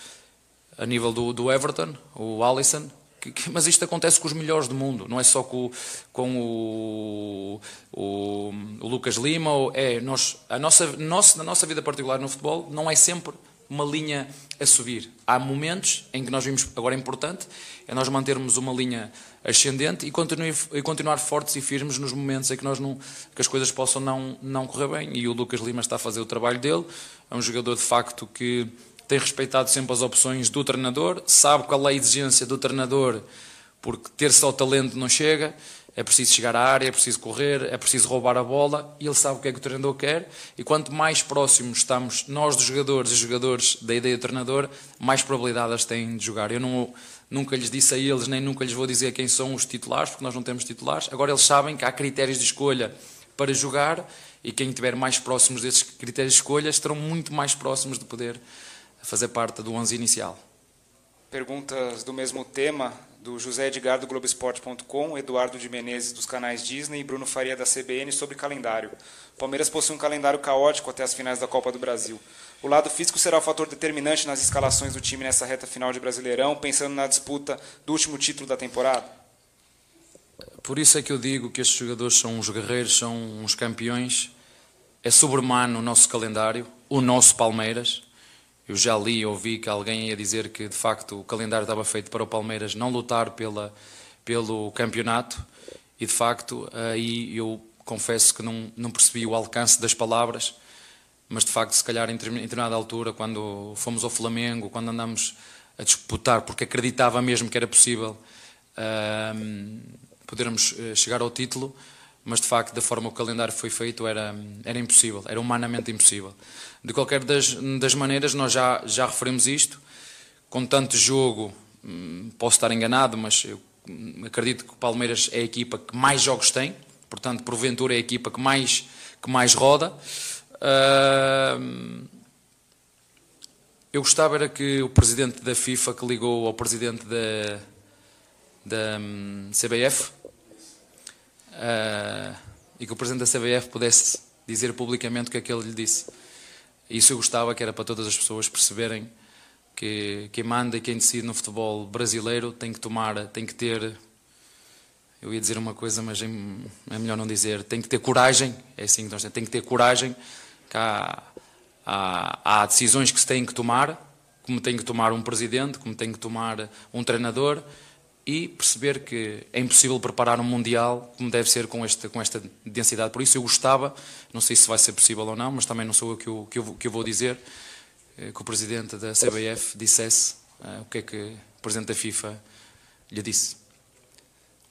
a nível do, do Everton, o Alisson, que, que, mas isto acontece com os melhores do mundo, não é só com, com o, o, o, Lucas Lima. Ou, é, nós, a nossa, nossa, na nossa vida particular no futebol não é sempre uma linha a subir. Há momentos em que nós vimos, agora é importante, é nós mantermos uma linha ascendente e, continuar, e continuar fortes e firmes nos momentos em que, nós não, que as coisas possam não, não correr bem. E o Lucas Lima está a fazer o trabalho dele, é um jogador de facto que tem respeitado sempre as opções do treinador, sabe qual é a exigência do treinador, porque ter só talento não chega, é preciso chegar à área, é preciso correr, é preciso roubar a bola e ele sabe o que é que o treinador quer. E quanto mais próximos estamos nós dos jogadores e jogadores da ideia do treinador, mais probabilidades têm de jogar. Eu não, nunca lhes disse a eles, nem nunca lhes vou dizer quem são os titulares, porque nós não temos titulares. Agora eles sabem que há critérios de escolha para jogar e quem estiver mais próximos desses critérios de escolha estarão muito mais próximos de poder fazer parte do 11 inicial. Perguntas do mesmo tema do José Edgar do Globoesporte.com, Eduardo de Menezes dos canais Disney e Bruno Faria da CBN sobre calendário. O Palmeiras possui um calendário caótico até as finais da Copa do Brasil. O lado físico será o fator determinante nas escalações do time nessa reta final de Brasileirão, pensando na disputa do último título da temporada? Por isso é que eu digo que estes jogadores são uns guerreiros, são uns campeões. É sobre-humano o nosso calendário, o nosso Palmeiras eu já li e ouvi que alguém ia dizer que de facto o calendário estava feito para o Palmeiras não lutar pela, pelo campeonato. E de facto aí eu confesso que não, não percebi o alcance das palavras, mas de facto se calhar em determinada altura, quando fomos ao Flamengo, quando andamos a disputar, porque acreditava mesmo que era possível uh, podermos eh, chegar ao título, mas de facto, da forma que o calendário foi feito, era, era impossível, era humanamente impossível. De qualquer das, das maneiras, nós já, já referimos isto, com tanto jogo, hum, posso estar enganado, mas eu acredito que o Palmeiras é a equipa que mais jogos tem, portanto, porventura é a equipa que mais, que mais roda. eu gostava era que o presidente da FIFA que ligou ao presidente da, da hum, CBF uh, e que o presidente da CBF pudesse dizer publicamente o que é que ele lhe disse. Isso eu gostava que era para todas as pessoas perceberem que quem manda e quem decide no futebol brasileiro tem que tomar, tem que ter, eu ia dizer uma coisa, mas é, é melhor não dizer, tem que ter coragem, é assim que nós temos, tem que ter coragem, que há, há, há decisões que se têm que tomar, como tem que tomar um presidente, como tem que tomar um treinador, e perceber que é impossível preparar um Mundial como deve ser com esta, com esta densidade. Por isso eu gostava, não sei se vai ser possível ou não, mas também não sou eu que eu, que eu, que eu vou dizer, eh, que o Presidente da CBF dissesse uh, o que é que o Presidente da FIFA lhe disse.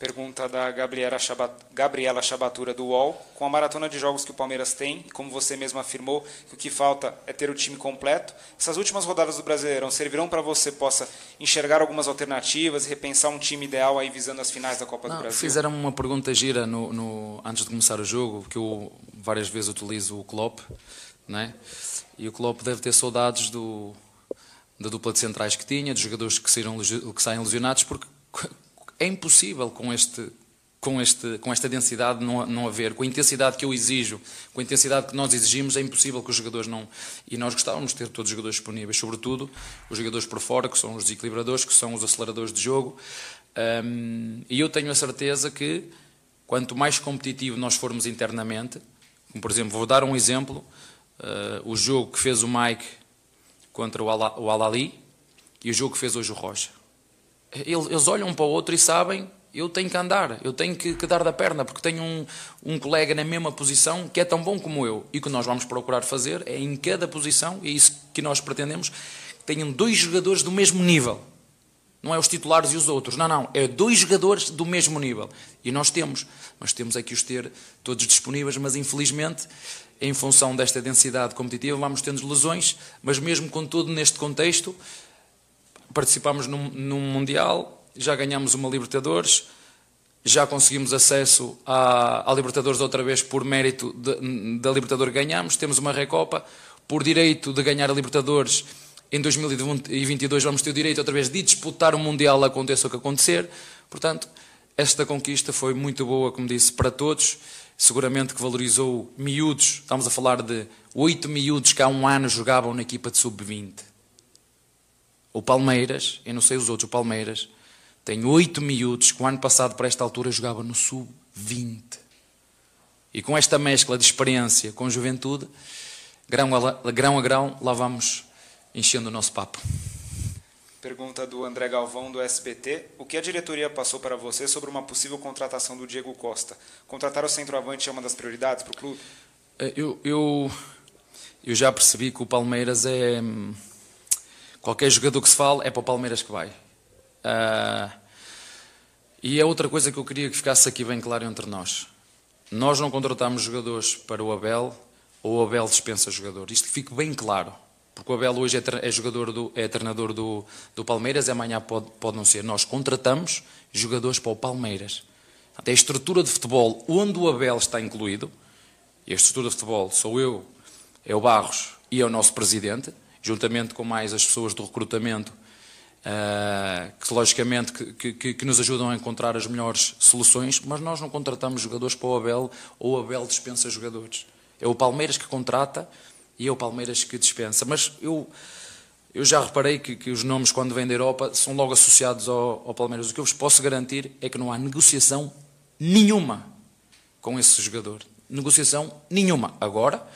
Pergunta da Gabriela, Chabat, Gabriela Chabatura do UOL. Com a maratona de jogos que o Palmeiras tem, e como você mesmo afirmou, que o que falta é ter o time completo, essas últimas rodadas do Brasileirão servirão para você possa enxergar algumas alternativas e repensar um time ideal aí visando as finais da Copa Não, do Brasil? Fizeram uma pergunta gira no, no, antes de começar o jogo, que eu várias vezes utilizo o Klopp, né? e o Klopp deve ter saudades do, da dupla de centrais que tinha, dos jogadores que, saíram, que saem lesionados, porque é impossível com este com, este, com esta densidade não, não haver, com a intensidade que eu exijo, com a intensidade que nós exigimos, é impossível que os jogadores não. E nós gostávamos de ter todos os jogadores disponíveis, sobretudo os jogadores por fora, que são os desequilibradores, que são os aceleradores de jogo. Um, e eu tenho a certeza que quanto mais competitivo nós formos internamente, como por exemplo, vou dar um exemplo: uh, o jogo que fez o Mike contra o Al-Ali e o jogo que fez hoje o Rocha eles olham um para o outro e sabem eu tenho que andar, eu tenho que, que dar da perna, porque tenho um, um, colega na mesma posição que é tão bom como eu. E o que nós vamos procurar fazer é em cada posição, e é isso que nós pretendemos, que tenham dois jogadores do mesmo nível. Não é os titulares e os outros, não, não, é dois jogadores do mesmo nível. E nós temos, mas temos é que os ter todos disponíveis, mas infelizmente, em função desta densidade competitiva, vamos tendo lesões, mas mesmo com tudo neste contexto, participámos num, num Mundial, já ganhamos uma Libertadores, já conseguimos acesso à, à Libertadores outra vez por mérito da Libertadores ganhamos, temos uma Recopa, por direito de ganhar a Libertadores em 2022 vamos ter o direito outra vez de disputar o Mundial, aconteça o que acontecer. Portanto, esta conquista foi muito boa, como disse, para todos. Seguramente que valorizou miúdos. Estamos a falar de oito miúdos que há um ano jogavam na equipa de sub-20. O Palmeiras, eu não sei os outros, o Palmeiras tem oito miúdos que o ano passado, para esta altura, jogava no sub-20. E com esta mescla de experiência com juventude, grão a, grão a grão, lá vamos enchendo o nosso papo. Pergunta do André Galvão, do SBT. O que a diretoria passou para você sobre uma possível contratação do Diego Costa? Contratar o centroavante é uma das prioridades para o clube? Eh, eu, eu, eu já percebi que o Palmeiras é hum, Qualquer jogador que se fale é para o Palmeiras que vai. Uh, E é outra coisa que eu queria que ficasse aqui bem claro entre nós. Nós não contratamos jogadores para o Abel ou o Abel dispensa jogador. Isto fique bem claro. Porque o Abel hoje é, é jogador do, é treinador do, do Palmeiras, amanhã pode, pode não ser. Nós contratamos jogadores para o Palmeiras. É a estrutura de futebol onde o Abel está incluído, e a estrutura de futebol sou eu, é o Barros e é o nosso presidente, juntamente com mais as pessoas do recrutamento, uh, que logicamente que, que, que, nos ajudam a encontrar as melhores soluções, mas nós não contratamos jogadores para o Abel ou o Abel dispensa jogadores. É o Palmeiras que contrata e é o Palmeiras que dispensa. Mas eu, eu já reparei que, que os nomes, quando vêm da Europa, são logo associados ao, ao Palmeiras. O que eu vos posso garantir é que não há negociação nenhuma com esse jogador. Negociação nenhuma. Agora,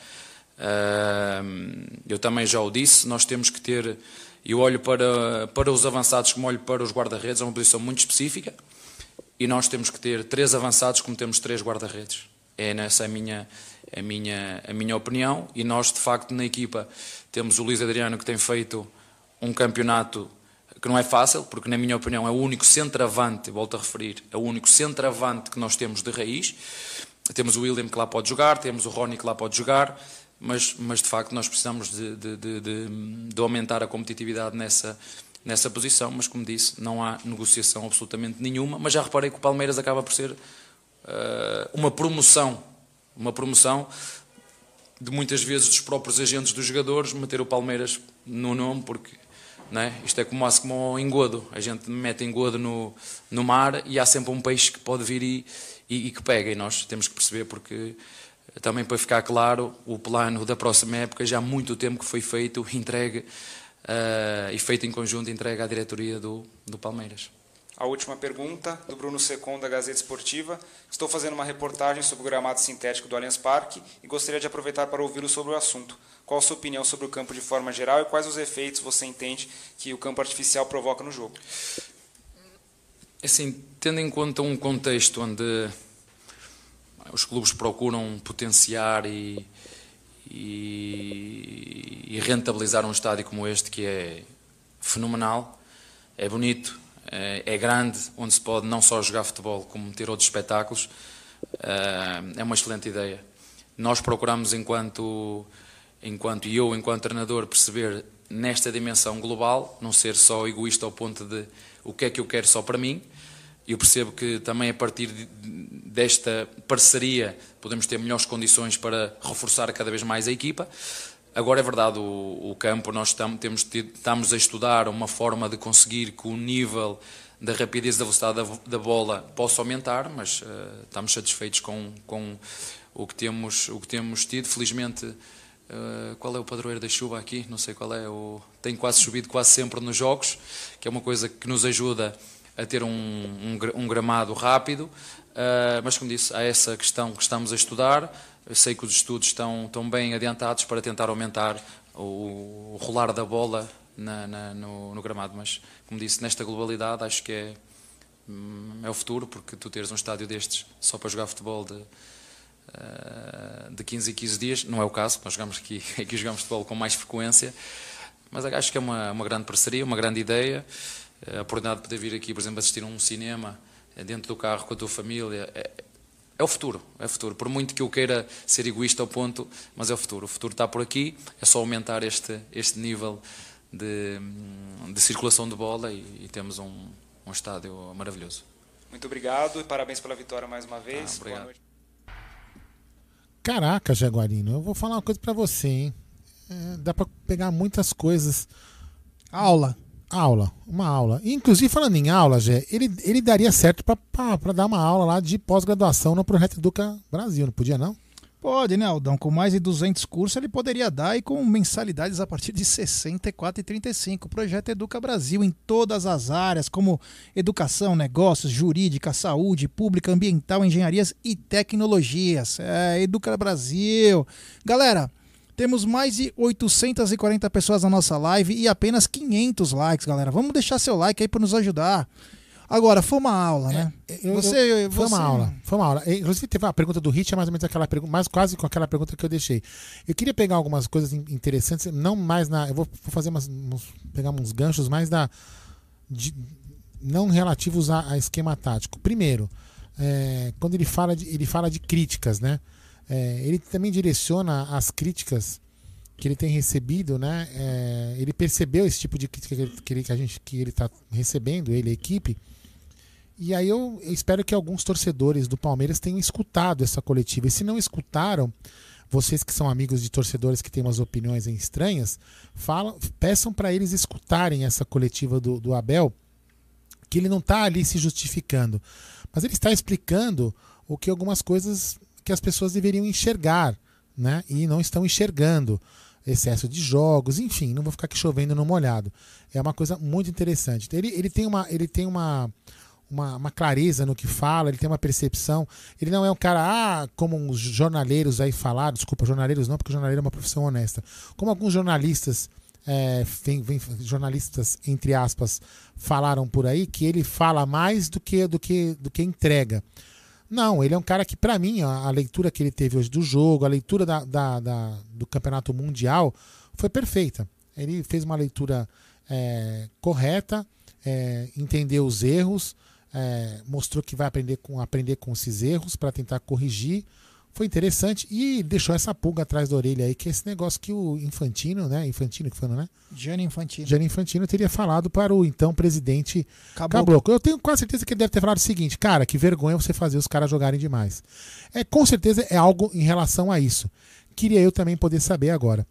eu também já o disse, nós temos que ter. Eu olho para, para os avançados como olho para os guarda-redes, é uma posição muito específica, e nós temos que ter três avançados como temos três guarda-redes. É nessa a minha, a, minha, a minha opinião, e nós, de facto, na equipa temos o Luís Adriano que tem feito um campeonato que não é fácil, porque, na minha opinião, é o único centroavante, volto a referir, é o único centroavante que nós temos de raiz. Temos o William que lá pode jogar, temos o Rony que lá pode jogar, mas, mas de facto nós precisamos de, de, de, de, aumentar a competitividade nessa, nessa posição, mas como disse, não há negociação absolutamente nenhuma, mas já reparei que o Palmeiras acaba por ser uh, uma promoção, uma promoção de muitas vezes dos próprios agentes dos jogadores meter o Palmeiras no nome, porque é? isto é como, como um engodo, a gente mete engodo no, no mar e há sempre um peixe que pode vir e, e, e que pega, e nós temos que perceber porque também para ficar claro, o plano da próxima época já há muito tempo que foi feito, entregue uh, e feito em conjunto, entregue à diretoria do, do Palmeiras. A última pergunta, do Bruno Secon, da Gazeta Esportiva. Estou fazendo uma reportagem sobre o gramado sintético do Allianz Parque e gostaria de aproveitar para ouvi-lo sobre o assunto. Qual a sua opinião sobre o campo de forma geral e quais os efeitos você entende que o campo artificial provoca no jogo? Assim, tendo em conta um contexto onde os clubes procuram potenciar e, e, e, rentabilizar um estádio como este que é fenomenal, é bonito, é, é, grande, onde se pode não só jogar futebol como ter outros espetáculos, é, é uma excelente ideia. Nós procuramos enquanto enquanto eu enquanto treinador perceber nesta dimensão global, não ser só egoísta ao ponto de o que é que eu quero só para mim, eu percebo que também a partir desta parceria podemos ter melhores condições para reforçar cada vez mais a equipa. Agora é verdade, o, o campo, nós estamos, temos, estamos a estudar uma forma de conseguir que o nível da rapidez da velocidade da, da bola possa aumentar, mas uh, estamos satisfeitos com, com o, que temos, o que temos tido. Felizmente, uh, qual é o padroeiro da chuva aqui? Não sei qual é. O, tem quase chovido quase sempre nos jogos, que é uma coisa que nos ajuda a ter um, um, um gramado rápido, uh, mas como disse, há essa questão que estamos a estudar. Eu sei que os estudos estão, estão bem adiantados para tentar aumentar o, o rolar da bola na, na, no, no, gramado, mas como disse, nesta globalidade acho que é, hum, é o futuro, porque tu teres um estádio destes só para jogar futebol de, uh, de 15 em 15 dias, não é o caso, nós jogamos aqui, aqui jogamos futebol com mais frequência, mas acho que é uma, uma grande parceria, uma grande ideia a oportunidade de poder vir aqui, por exemplo, assistir a um cinema eh, dentro do carro com a tua família, é, é, o futuro, é o futuro. Por muito que eu queira ser egoísta ao ponto, mas é o futuro. O futuro está por aqui, é só aumentar este, este nível de, de circulação de bola e, e temos um, um estádio maravilhoso. Muito obrigado e parabéns pela vitória mais uma vez. Ah, obrigado. Caraca, Jaguarino, eu vou falar uma coisa para você, hein? É, dá para pegar muitas coisas. Aula. Aula, uma aula. Inclusive, falando em aula, Gé, ele, ele daria certo para dar uma aula lá de pós-graduação no Projeto Educa Brasil, não podia não? Pode, né, Aldão? Com mais de 200 cursos ele poderia dar e com mensalidades a partir de R$ 64,35. O Projeto Educa Brasil em todas as áreas, como educação, negócios, jurídica, saúde, pública, ambiental, engenharias e tecnologias. É, Educa Brasil. Galera, temos mais de 840 pessoas na nossa live e apenas 500 likes, galera. Vamos deixar seu like aí para nos ajudar. Agora, foi uma aula, né? É, eu, você, eu, foi você... uma aula. Foi uma aula. Inclusive, teve uma pergunta do Hit, é mais ou menos aquela pergunta, mais quase com aquela pergunta que eu deixei. Eu queria pegar algumas coisas interessantes, não mais na. Eu vou fazer umas. Uns, pegar uns ganchos mais da. De, não relativos a, a esquema tático. Primeiro, é, quando ele fala de, ele fala de críticas, né? É, ele também direciona as críticas que ele tem recebido, né? É, ele percebeu esse tipo de crítica que ele, que a gente, que ele está recebendo, ele, a equipe. E aí eu espero que alguns torcedores do Palmeiras tenham escutado essa coletiva. E se não escutaram, vocês que são amigos de torcedores que têm umas opiniões estranhas, falam, peçam para eles escutarem essa coletiva do, do Abel, que ele não está ali se justificando, mas ele está explicando o que algumas coisas que as pessoas deveriam enxergar, né? E não estão enxergando excesso de jogos, enfim, não vou ficar aqui chovendo no molhado. É uma coisa muito interessante. Ele, ele tem uma, ele tem uma, uma, uma, clareza no que fala, ele tem uma percepção. Ele não é um cara, ah, como os jornaleiros aí falaram, desculpa, jornaleiros não, porque jornaleiro é uma profissão honesta. Como alguns jornalistas, é, vem, vem, jornalistas, entre aspas, falaram por aí, que ele fala mais do que, do que, do que entrega. Não, ele é um cara que, para mim, a, leitura que ele teve hoje do jogo, a leitura da, da, da, do campeonato mundial, foi perfeita. Ele fez uma leitura é, correta, é, entendeu os erros, é, mostrou que vai aprender com, aprender com esses erros para tentar corrigir. Foi interessante e deixou essa pulga atrás da orelha aí, que é esse negócio que o Infantino, né? Infantino que foi, né? Gianni Infantino. Gianni Infantino teria falado para o então presidente Caboclo. Caboclo. Eu tenho quase certeza que ele deve ter falado o seguinte, cara, que vergonha você fazer os caras jogarem demais. É, com certeza é algo em relação a isso. Queria eu também poder saber agora.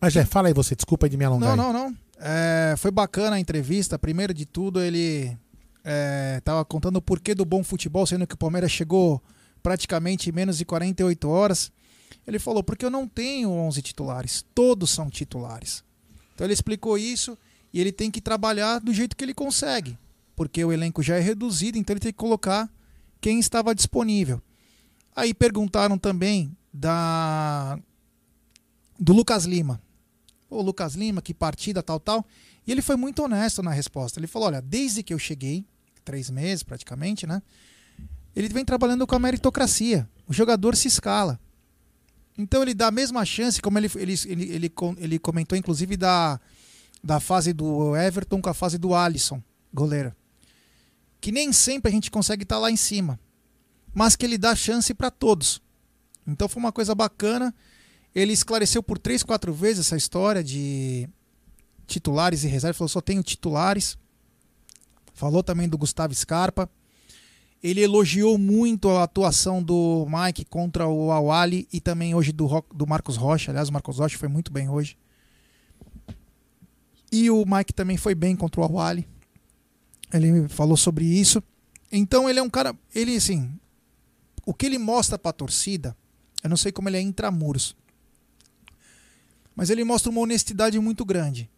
Mas já fala aí você, desculpa aí de me alongar. Não, não, não. É, foi bacana a entrevista. Primeiro de tudo, ele estava é, contando o porquê do bom futebol, sendo que o Palmeiras chegou praticamente menos de 48 horas. Ele falou: porque eu não tenho 11 titulares, todos são titulares. Então ele explicou isso e ele tem que trabalhar do jeito que ele consegue, porque o elenco já é reduzido, então ele tem que colocar quem estava disponível. Aí perguntaram também da do Lucas Lima. O Lucas Lima, que partida, tal, tal. E ele foi muito honesto na resposta. Ele falou: olha, desde que eu cheguei, três meses praticamente, né? Ele vem trabalhando com a meritocracia. O jogador se escala. Então ele dá a mesma chance, como ele, ele, ele, ele, ele comentou, inclusive, da, da fase do Everton com a fase do Alisson, goleiro. Que nem sempre a gente consegue estar tá lá em cima. Mas que ele dá chance para todos. Então foi uma coisa bacana. Ele esclareceu por três, quatro vezes essa história de titulares e reservas. Falou, só tenho titulares. Falou também do Gustavo Scarpa. Ele elogiou muito a atuação do Mike contra o Awali e também hoje do, do Marcos Rocha. Aliás, o Marcos Rocha foi muito bem hoje. E o Mike também foi bem contra o Awali. Ele falou sobre isso. Então ele é um cara. Ele, assim. O que ele mostra pra torcida. Eu não sei como ele é intramuros. Mas ele mostra uma honestidade muito grande.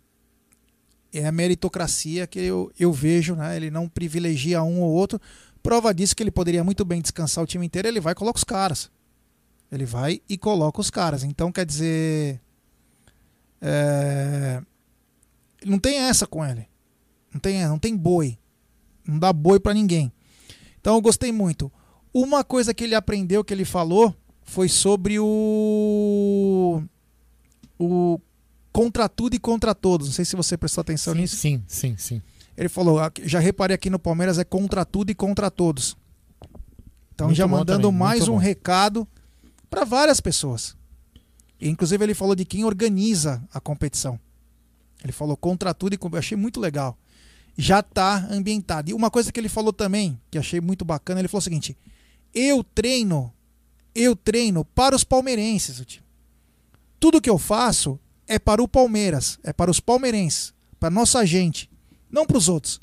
É a meritocracia que eu, eu vejo, né? Ele não privilegia um ou outro Prova disso que ele poderia muito bem descansar o time inteiro, ele vai e coloca os caras. Ele vai e coloca os caras. Então, quer dizer. É... Não tem essa com ele. Não tem, não tem boi. Não dá boi para ninguém. Então, eu gostei muito. Uma coisa que ele aprendeu, que ele falou, foi sobre o. O contra tudo e contra todos. Não sei se você prestou atenção sim, nisso. Sim, sim, sim. Ele falou: já reparei aqui no Palmeiras é contra tudo e contra todos. Então, muito já mandando mais um bom. recado para várias pessoas. Inclusive, ele falou de quem organiza a competição. Ele falou contra tudo e eu achei muito legal. Já está ambientado. E uma coisa que ele falou também, que achei muito bacana, ele falou o seguinte: eu treino, eu treino para os palmeirenses. Tudo que eu faço é para o Palmeiras, é para os palmeirenses, para nossa gente não para os outros.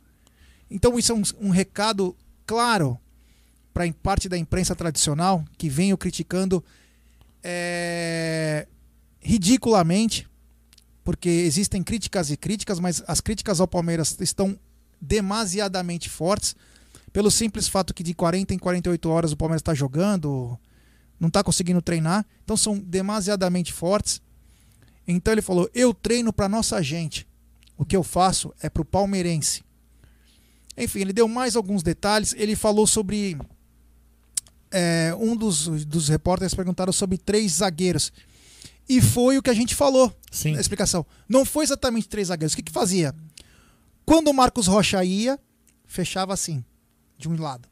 Então isso é um, um recado claro para parte da imprensa tradicional que venho criticando é, ridiculamente, porque existem críticas e críticas, mas as críticas ao Palmeiras estão demasiadamente fortes, pelo simples fato que de 40 em 48 horas o Palmeiras está jogando, não está conseguindo treinar, então são demasiadamente fortes. Então ele falou: eu treino para nossa gente. O que eu faço é para o palmeirense. Enfim, ele deu mais alguns detalhes. Ele falou sobre. É, um dos, dos repórteres perguntaram sobre três zagueiros. E foi o que a gente falou Sim. na explicação. Não foi exatamente três zagueiros. O que, que fazia? Quando o Marcos Rocha ia, fechava assim, de um lado.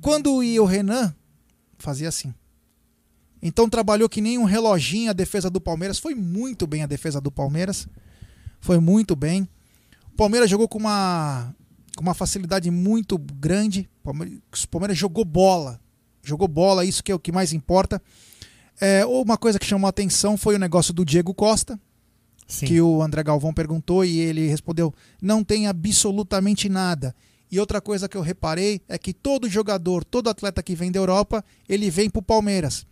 Quando ia o Renan, fazia assim. Então trabalhou que nem um reloginho a defesa do Palmeiras. Foi muito bem a defesa do Palmeiras. Foi muito bem. O Palmeiras jogou com uma, com uma facilidade muito grande. O Palmeiras jogou bola. Jogou bola, isso que é o que mais importa. É, uma coisa que chamou a atenção foi o negócio do Diego Costa, Sim. que o André Galvão perguntou e ele respondeu: não tem absolutamente nada. E outra coisa que eu reparei é que todo jogador, todo atleta que vem da Europa, ele vem pro Palmeiras.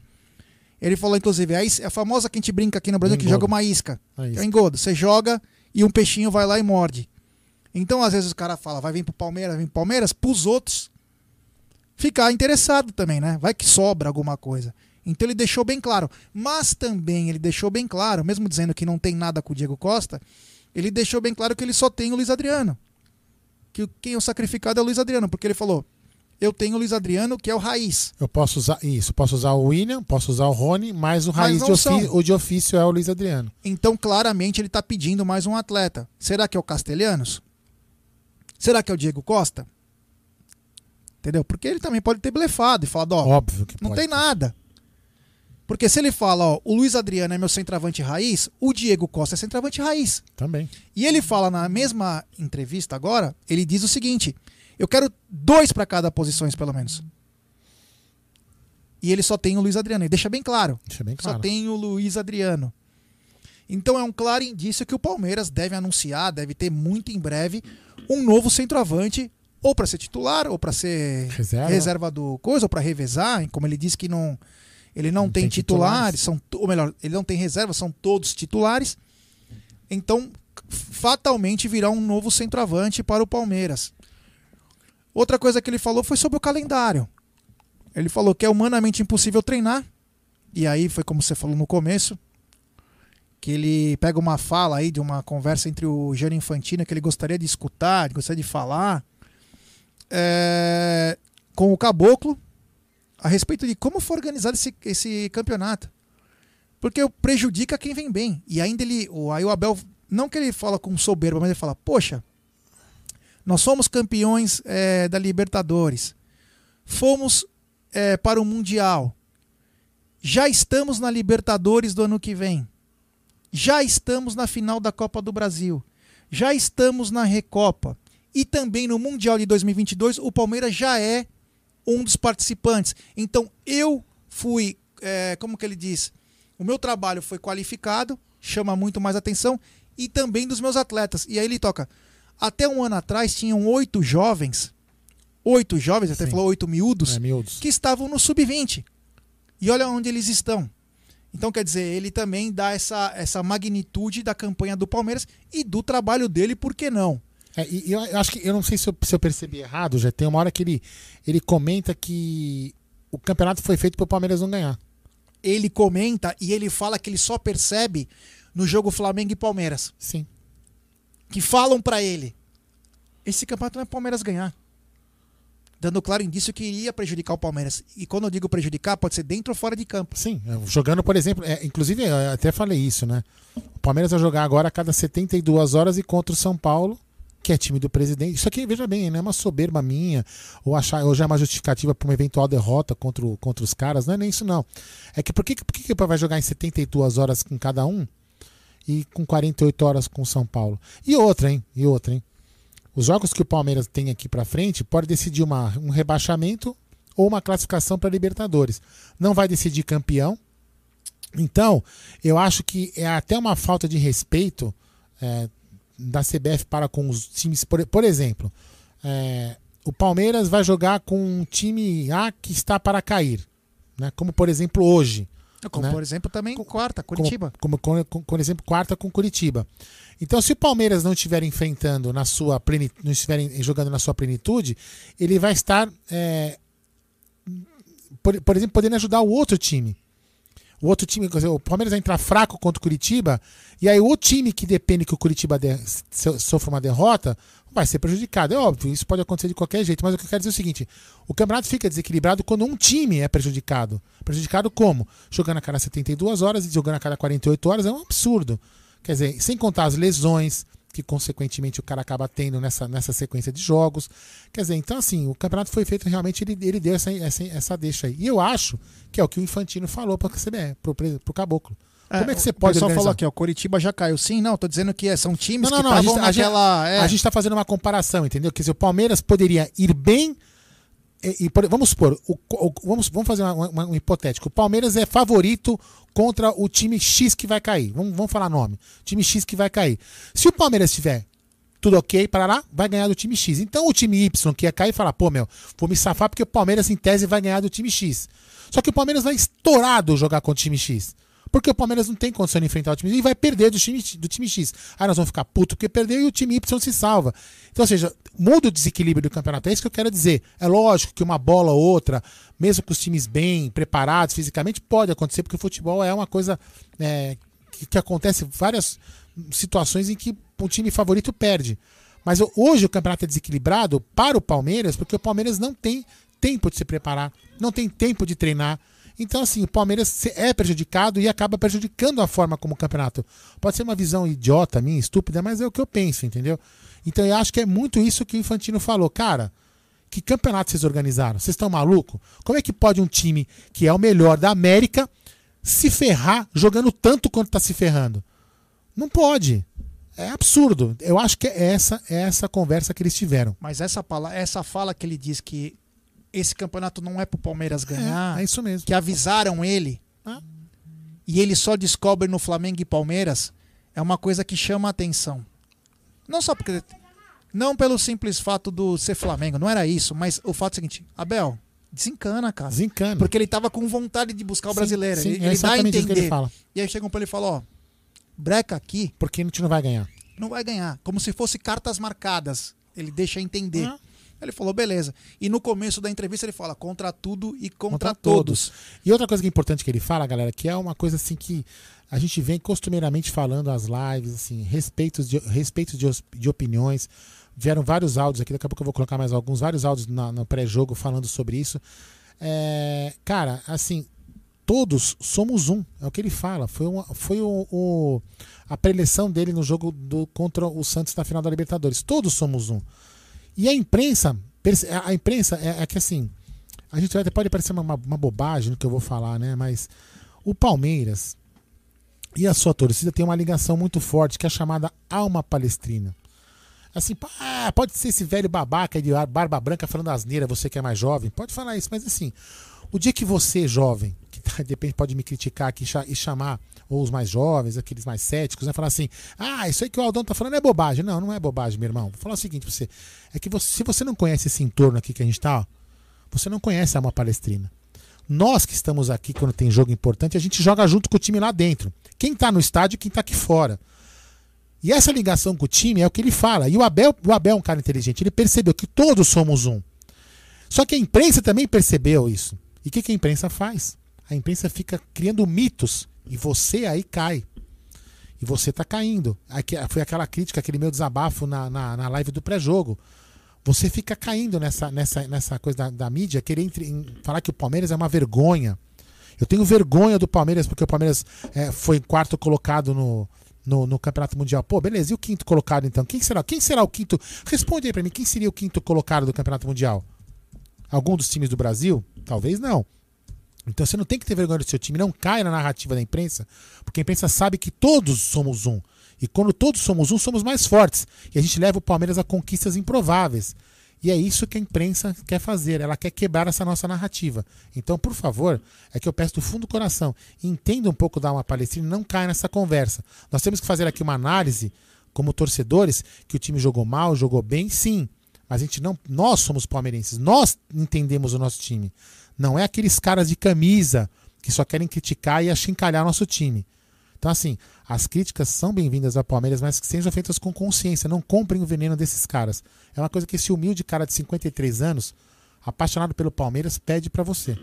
Ele falou, inclusive, a, is- a famosa que a gente brinca aqui no Brasil, que Engodo. joga uma isca. A Que é isca. o engodo. Você joga e um peixinho vai lá e morde. Então, às vezes, o cara fala, vai vir pro Palmeiras, vai vir pro Palmeiras, pros outros ficar interessado também, né? Vai que sobra alguma coisa. Então ele deixou bem claro. Mas também ele deixou bem claro, mesmo dizendo que não tem nada com o Diego Costa, ele deixou bem claro que ele só tem o Luiz Adriano. Que quem é o sacrificado é o Luiz Adriano, porque ele falou: eu tenho o Luiz Adriano, que é o raiz. Eu posso usar isso, posso usar o William, posso usar o Rony, mas o Mas raiz não de ofício, o de ofício é o Luiz Adriano. Então, claramente, ele está pedindo mais um atleta. Será que é o Castelhanos? Será que é o Diego Costa? Entendeu? Porque ele também pode ter blefado e falado, ó, Óbvio que não pode. tem nada. Porque se ele fala, ó, o Luiz Adriano é meu centroavante raiz, o Diego Costa é centroavante raiz. Também. E ele fala na mesma entrevista agora, ele diz o seguinte: eu quero dois para cada posições, pelo menos. E ele só tem o Luiz Adriano. E deixa bem claro. Deixa bem Só claro. tem o Luiz Adriano. Então é um claro indício que o Palmeiras deve anunciar, deve ter muito em breve, um novo centroavante, ou para ser titular, ou para ser Reserva. reserva do coisa, ou para revezar, como ele disse que não ele não, Não tem, tem titulares, são, ou melhor, ele não tem reserva, são todos titulares. Então, fatalmente virá um novo centroavante para o Palmeiras. Outra coisa que ele falou foi sobre o calendário. Ele falou que é humanamente impossível treinar. E aí foi como você falou no começo, que ele pega uma fala aí de uma conversa entre o Jânio Infantino que ele gostaria de escutar, gostaria de falar, é, com o Caboclo a respeito de como foi organizado esse, esse campeonato. Porque prejudica quem vem bem. E ainda ele, aí o Abel, não que ele fala com soberba, mas ele fala, poxa, nós somos campeões é, da Libertadores, fomos é, para o Mundial, já estamos na Libertadores do ano que vem, já estamos na final da Copa do Brasil, já estamos na Recopa e também no Mundial de 2022 o Palmeiras já é um dos participantes. Então eu fui, é, como que ele diz, o meu trabalho foi qualificado, chama muito mais atenção e também dos meus atletas. E aí ele toca. Até um ano atrás tinham oito jovens, oito jovens, até Sim. falou oito miúdos, É, miúdos. que estavam no sub-20. E olha onde eles estão. Então, quer dizer, ele também dá essa, essa magnitude da campanha do Palmeiras e do trabalho dele, por que não? É, e eu, acho que eu não sei se eu, se eu percebi errado, já tem uma hora que ele, ele comenta que o campeonato foi feito para o Palmeiras não ganhar. Ele comenta e ele fala que ele só percebe no jogo Flamengo e Palmeiras. Sim. Que falam pra ele: esse campeonato não é Palmeiras ganhar. Dando claro indício que iria prejudicar o Palmeiras. E quando eu digo prejudicar, pode ser dentro ou fora de campo. Sim, é, jogando, por exemplo, é, inclusive eu até falei isso, né? O Palmeiras vai jogar agora a cada 72 horas e contra o São Paulo, que é time do presidente. Isso aqui, veja bem, não é uma soberba minha, ou, achar, ou já é uma justificativa para uma eventual derrota contra, contra os caras, não é nem isso não. É que por que, por que que vai jogar em 72 horas com cada um e com 48 horas com São Paulo? E outra, hein? E outra, hein? Os jogos que o Palmeiras tem aqui para frente pode decidir uma, um rebaixamento ou uma classificação para Libertadores. Não vai decidir campeão. Então, eu acho que é até uma falta de respeito é, da CBF para com os times. Por, por exemplo, é, o Palmeiras vai jogar com um time A que está para cair. Né? Como, por exemplo, hoje. Como, né? por exemplo, também quarta, Curitiba. Como, como, como, por exemplo, quarta com Curitiba. Então, se o Palmeiras não estiver enfrentando na sua plenitude, não estiver jogando na sua plenitude, ele vai estar, é, por, por exemplo, podendo ajudar o outro time. O outro time, o Palmeiras vai entrar fraco contra o Curitiba, e aí o time que depende que o Curitiba de, so- sofra uma derrota vai ser prejudicado. É óbvio, isso pode acontecer de qualquer jeito, mas o que eu quero dizer é o seguinte: o campeonato fica desequilibrado quando um time é prejudicado. Prejudicado como? Jogando a cada 72 horas e jogando a cada 48 horas é um absurdo. Quer dizer, sem contar as lesões, que consequentemente o cara acaba tendo nessa, nessa sequência de jogos. Quer dizer, então assim, o campeonato foi feito realmente, ele, ele deu essa, essa, essa deixa aí. E eu acho que é o que o Infantino falou para o CBE, pro, pro Caboclo. Como é que você pode organizar? falou aqui, ó, Coritiba já caiu. Sim, não, tô dizendo que é, são times Não, não, que. A estavam naquela... é. a gente tá fazendo uma comparação, entendeu? Quer dizer, o Palmeiras poderia ir bem. E, e vamos supor, o- o- vamos, vamos fazer uma- uma- um hipotético. O Palmeiras é favorito contra o time X que vai cair. Vamos, vamos falar nome. Time X que vai cair. Se o Palmeiras tiver tudo ok, para lá, vai ganhar do time X. Então o time Y que ia cair fala, pô, meu, vou me safar porque o Palmeiras, em tese, vai ganhar do time X. Só que o Palmeiras vai estourado jogar contra o time X. Porque o Palmeiras não tem condição de enfrentar o time e vai perder do time, do time X. Aí nós vamos ficar puto porque perdeu e o time Y se salva. Então, ou seja, muda o desequilíbrio do campeonato. É isso que eu quero dizer. É lógico que uma bola ou outra, mesmo com os times bem preparados fisicamente, pode acontecer, porque o futebol é uma coisa é, que, que acontece várias situações em que o time favorito perde. Mas hoje o campeonato é desequilibrado para o Palmeiras, porque o Palmeiras não tem tempo de se preparar, não tem tempo de treinar. Então, assim, o Palmeiras é prejudicado e acaba prejudicando a forma como o campeonato. Pode ser uma visão idiota minha, estúpida, mas é o que eu penso, entendeu? Então eu acho que é muito isso que o Infantino falou. Cara, que campeonato vocês organizaram? Vocês estão malucos? Como é que pode um time que é o melhor da América se ferrar jogando tanto quanto está se ferrando? Não pode. É absurdo. Eu acho que é essa, é essa conversa que eles tiveram. Mas essa, essa fala que ele diz que esse campeonato não é pro Palmeiras ganhar, É, é isso mesmo. que avisaram ele, Ah. e ele só descobre no Flamengo e Palmeiras, é uma coisa que chama a atenção. Não só porque. Não pelo simples fato do ser Flamengo, não era isso, mas o fato é o seguinte: Abel, desencana, cara. Desencana. Porque ele tava com vontade de buscar o Sim, brasileiro. sim, ele é ele dá a entender. ele fala. E aí chegam pra ele e falam: ó, breca aqui, Porque a gente não vai ganhar. não vai ganhar. Como se fosse cartas marcadas. Ele deixa entender. Ah. Ele falou, beleza. E no começo da entrevista ele fala contra tudo e contra, Contra todos. E outra coisa que é importante que ele fala, galera, que é uma coisa assim que a gente vem costumeiramente falando as lives, assim, respeitos de, respeitos de, de opiniões. Vieram vários áudios aqui, daqui a pouco eu vou colocar mais alguns, vários áudios na- no pré-jogo falando sobre isso. É, cara, assim, todos somos um, é o que ele fala. Foi, uma, foi o, o- a preleção dele no jogo do, contra o Santos na final da Libertadores. Todos somos um. E a imprensa, a imprensa é, é que assim, a gente pode parecer uma, uma, bobagem no que eu vou falar, né? Mas o Palmeiras e a sua torcida tem uma ligação muito forte que é chamada alma palestrina. Assim, ah, pode ser esse velho babaca de barba branca falando asneira, você que é mais jovem, pode falar isso, mas assim, o dia que você, jovem, tá, de repente pode me criticar aqui e chamar, ou os mais jovens, aqueles mais céticos, né, falar assim, ah, isso aí que o Aldão tá falando é bobagem. Não, não é bobagem, meu irmão. Vou falar o seguinte pra você, é que você, se você não conhece esse entorno aqui que a gente tá, ó, você não conhece a alma palestrina. Nós que estamos aqui quando tem jogo importante, a gente joga junto com o time lá dentro. Quem tá no estádio quem tá aqui fora. E essa ligação com o time é o que ele fala. E o Abel, o Abel é um cara inteligente. Ele percebeu que todos somos um. Só que a imprensa também percebeu isso. E o que, que a imprensa faz? A imprensa fica criando mitos e você aí cai. E você tá caindo. Aqui- Foi aquela crítica, aquele meu desabafo na, na, na live do pré-jogo. Você fica caindo nessa, nessa, nessa coisa da, da mídia, querer entre- em- falar que o Palmeiras é uma vergonha. Eu tenho vergonha do Palmeiras porque o Palmeiras é, foi quarto colocado no, no, no Campeonato Mundial. Pô, beleza, e o quinto colocado então? Quem será? Quem será o quinto? Responde aí pra mim, quem seria o quinto colocado do Campeonato Mundial? Algum dos times do Brasil? Talvez não. Então você não tem que ter vergonha do seu time, não cai na narrativa da imprensa, porque a imprensa sabe que todos somos um. E quando todos somos um, somos mais fortes. E a gente leva o Palmeiras a conquistas improváveis. E é isso que a imprensa quer fazer, ela quer quebrar essa nossa narrativa. Então, por favor, é que eu peço do fundo do coração, entenda um pouco da alma palestina, não caia nessa conversa. Nós temos que fazer aqui uma análise, como torcedores, que o time jogou mal, jogou bem, sim. Mas a gente não, nós somos palmeirenses, nós entendemos o nosso time. Não é aqueles caras de camisa que só querem criticar e achincalhar nosso time. Então, assim, as críticas são bem-vindas ao Palmeiras, mas que sejam feitas com consciência. Não comprem o veneno desses caras. É uma coisa que esse humilde cara de 53 anos, apaixonado pelo Palmeiras, pede pra você.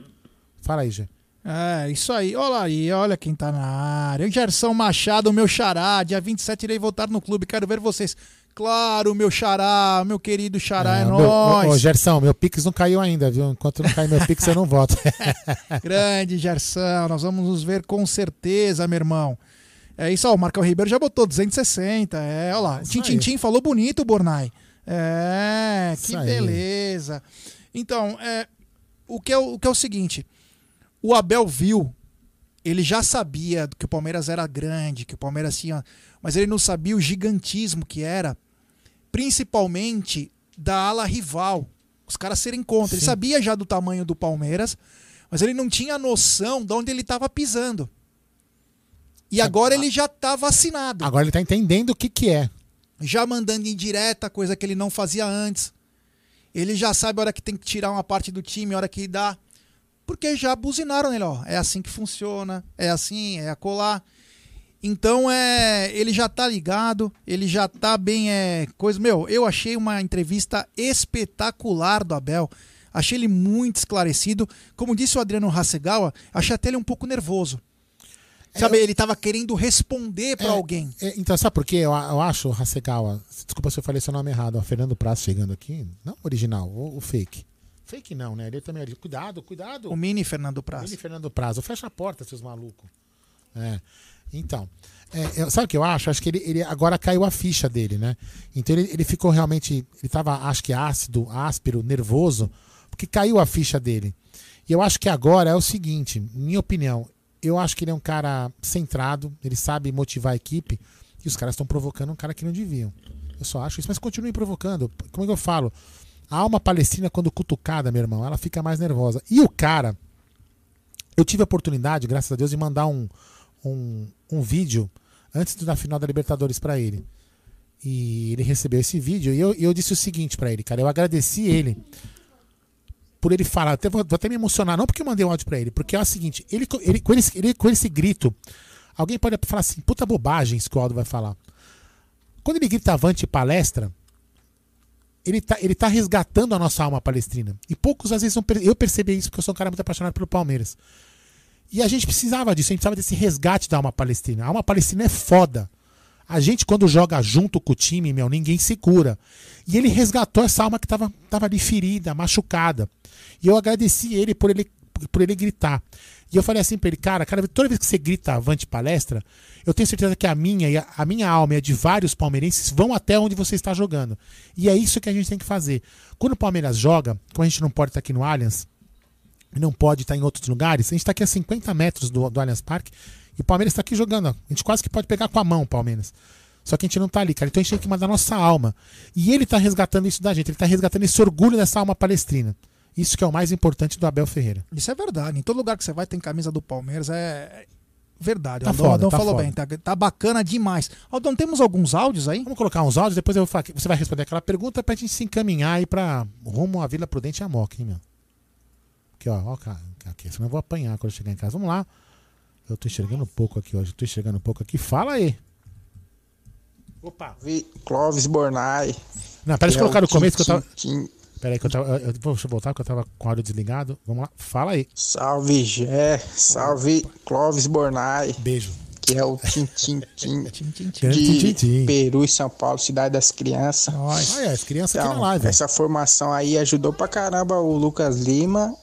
Fala aí, Gê. É, isso aí. Olha aí, olha quem tá na área. Gerson Machado, meu xará. Dia 27 irei voltar no clube. Quero ver vocês. Claro, meu xará, meu querido xará, é, meu, nóis. Ô, ô, Gerson, meu Pix não caiu ainda, viu? Enquanto não cair meu Pix, eu não voto. Grande Gerson, nós vamos nos ver com certeza, meu irmão. É isso, ó, o Marcão Ribeiro já botou 260. É, olha lá. Tintintim falou bonito, Bornai. É, que Isso aí. beleza. Então, é, o, que é, o o que é o seguinte: o Abel viu, ele já sabia que o Palmeiras era grande, que o Palmeiras tinha. Mas ele não sabia o gigantismo que era, principalmente da ala rival. Os caras serem contra. Ele Sim. sabia já do tamanho do Palmeiras, mas ele não tinha noção de onde ele estava pisando. E agora ele já tá vacinado. Agora ele tá entendendo o que que é. Já mandando em direta, coisa que ele não fazia antes. Ele já sabe a hora que tem que tirar uma parte do time, a hora que dá. Porque já buzinaram nele, ó. É assim que funciona, é assim, é acolá. Então é, ele já tá ligado, ele já tá bem é coisa, meu, eu achei uma entrevista espetacular do Abel. Achei ele muito esclarecido. Como disse o Adriano Hasegawa, achei até ele um pouco nervoso. Sabe, ele tava querendo responder pra É, alguém. é, então, sabe por quê? Eu, eu acho, Hasegawa, desculpa se eu falei seu nome errado, ó, Fernando Praz chegando aqui, não o original, o, o fake. Fake não, né? Ele também é. Cuidado, cuidado. O mini Fernando Praz. Ele e Fernando Prazo. Fecha a porta, seus malucos. É. Então, é, eu- sabe o que eu acho? Acho que ele, ele agora caiu a ficha dele, né? Então ele, ele ficou realmente. Ele tava, acho que ácido, áspero, nervoso, porque caiu a ficha dele. E eu acho que agora é o seguinte, minha opinião, eu acho que ele é um cara centrado, ele sabe motivar a equipe, e os caras estão provocando um cara que não deviam. Eu só acho isso, mas continuem provocando. Como é que eu falo? A alma palestina, quando cutucada, meu irmão, ela fica mais nervosa. E o cara, eu tive a oportunidade, graças a Deus, de mandar um, um, um vídeo antes da final da Libertadores pra ele. E ele recebeu esse vídeo e eu, eu disse o seguinte pra ele, cara, eu agradeci ele por ele falar, até, vou, vou até me emocionar, não porque eu mandei um áudio pra ele, porque é o seguinte, ele, ele, com, esse, ele com esse grito, alguém pode falar assim, puta bobagem isso que o Aldo vai falar. Quando ele grita avante palestra, ele tá, ele tá resgatando a nossa alma palestrina. E poucos às vezes per- eu percebi isso porque eu sou um cara muito apaixonado pelo Palmeiras. E a gente precisava disso, a gente precisava desse resgate da alma palestina. A alma palestina é foda. A gente, quando joga junto com o time, meu, ninguém segura. E ele resgatou essa alma que tava, tava ali ferida, machucada. E eu agradeci ele por ele por ele gritar. E eu falei assim pra ele, cara, cara, toda vez que você grita avante palestra, eu tenho certeza que a minha e a, a minha alma e a de vários palmeirenses vão até onde você está jogando. E é isso que a gente tem que fazer. Quando o Palmeiras joga, como a gente não pode estar aqui no Allianz, não pode estar em outros lugares, a gente está aqui a 50 metros do, do Allianz Parque e o Palmeiras está aqui jogando. ó. A gente quase que pode pegar com a mão o Palmeiras. Só que a gente não tá ali, cara. Então a gente tem que mandar nossa alma. E ele tá resgatando isso da gente. Ele tá resgatando esse orgulho dessa alma palestrina. Isso que é o mais importante do Abel Ferreira. Isso é verdade. Em todo lugar que você vai tem camisa do Palmeiras. É verdade. Tá o Aldão, tá falou foda. bem. Tá, tá bacana demais. Aldão, temos alguns áudios aí? Vamos colocar uns áudios, depois eu vou falar, você vai responder aquela pergunta pra gente se encaminhar aí pra rumo à Vila Prudente e a Moca, hein, meu? Aqui, ó, ó, cara, aqui, senão eu vou apanhar quando eu chegar em casa. Vamos lá. Eu tô enxergando um pouco aqui hoje, tô enxergando um pouco aqui. Fala aí. Opa. Vi Clóvis Bornai. Não, eu é colocar o no começo que eu tava. Tim, Tim. Pera aí, que eu tava. Eu, eu, vou- deixa eu voltar, que eu tava com o áudio desligado. Vamos lá, fala aí. Salve Gé, salve Clóvis Bornai, Beijo. que é o Tim Tim Tim Tim, tim, de Tim. Peru e São Paulo, cidade das crianças. Olha, as crianças aqui na Então, live. essa formação aí ajudou pra caramba o Lucas Lima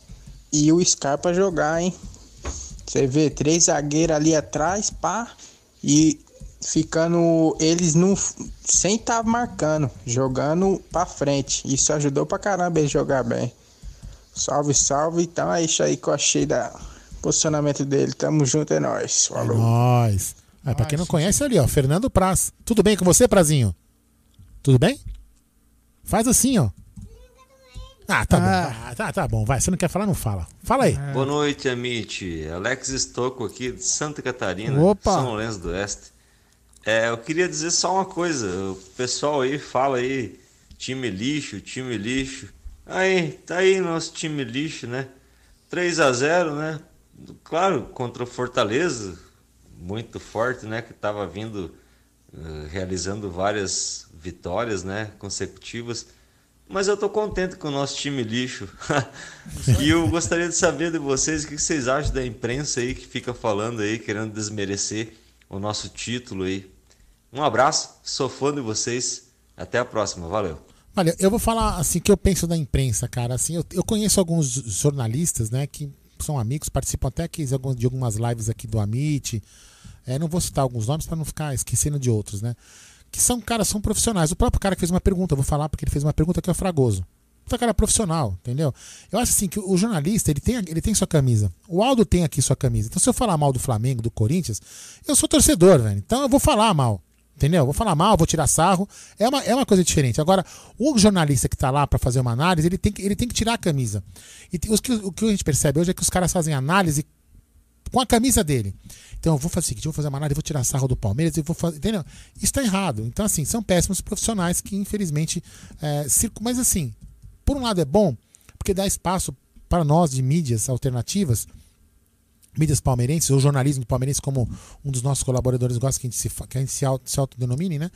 e o Scarpa jogar, hein? Você vê, três zagueiros ali atrás, pá, e ficando eles no, sem estar marcando, jogando pra frente. Isso ajudou pra caramba eles jogar bem. Salve, salve. Então é isso aí que eu achei da posicionamento dele. Tamo junto, é nóis. Falou. Nós. Ah, pra quem não conhece ali, ó, Fernando Praz. Tudo bem com você, Prazinho? Tudo bem? Faz assim, ó. Ah, tá Ah. bom. Ah, tá, tá bom, vai. Você não quer falar, não fala. Fala aí. Boa noite, Amit. Alex Estocco aqui de Santa Catarina, Opa! São Lourenço do Oeste. É, eu queria dizer só uma coisa. O pessoal aí fala aí, time lixo, time lixo. Aí, tá aí nosso time lixo, né? 3 a 0 né? Claro, contra o Fortaleza, muito forte, né? Que tava vindo, eh, realizando várias vitórias, né? Consecutivas. Mas eu tô contente com o nosso time lixo. e eu gostaria de saber de vocês o que vocês acham da imprensa aí que fica falando aí, querendo desmerecer o nosso título aí. Um abraço, sou fã de vocês. Até a próxima, valeu. Olha, eu vou falar assim o que eu penso da imprensa, cara. Assim, eu, eu conheço alguns jornalistas, né, que são amigos, participam até aqui de algumas- de algumas lives aqui do Amit. É, não vou citar alguns nomes para não ficar esquecendo de outros, né? Que são caras, são profissionais. O próprio cara que fez uma pergunta, vou falar porque ele fez uma pergunta que é o Fragoso. Puta cara profissional, entendeu? Eu acho assim que o jornalista, ele tem, ele tem sua camisa. O Aldo tem aqui sua camisa. Então, se eu falar mal do Flamengo, do Corinthians, eu sou torcedor, velho. Então eu vou falar mal. Entendeu? Vou falar mal, vou tirar sarro. É uma, é uma coisa diferente. Agora, o jornalista que está lá para fazer uma análise, ele tem, que, ele tem que tirar a camisa. E os que, o que a gente percebe hoje é que os caras fazem análise com a camisa dele. Então eu vou fazer o seguinte, eu vou fazer uma análise, vou tirar sarro do Palmeiras e vou fazer. Entendeu? Isso está errado. Então, assim, são péssimos profissionais que, infelizmente, é, circo, mas assim, por um lado é bom, porque dá espaço para nós de mídias alternativas mídias palmeirenses, ou jornalismo palmeirense, como um dos nossos colaboradores gosta que a gente se, que a gente se, auto, se autodenomine, né?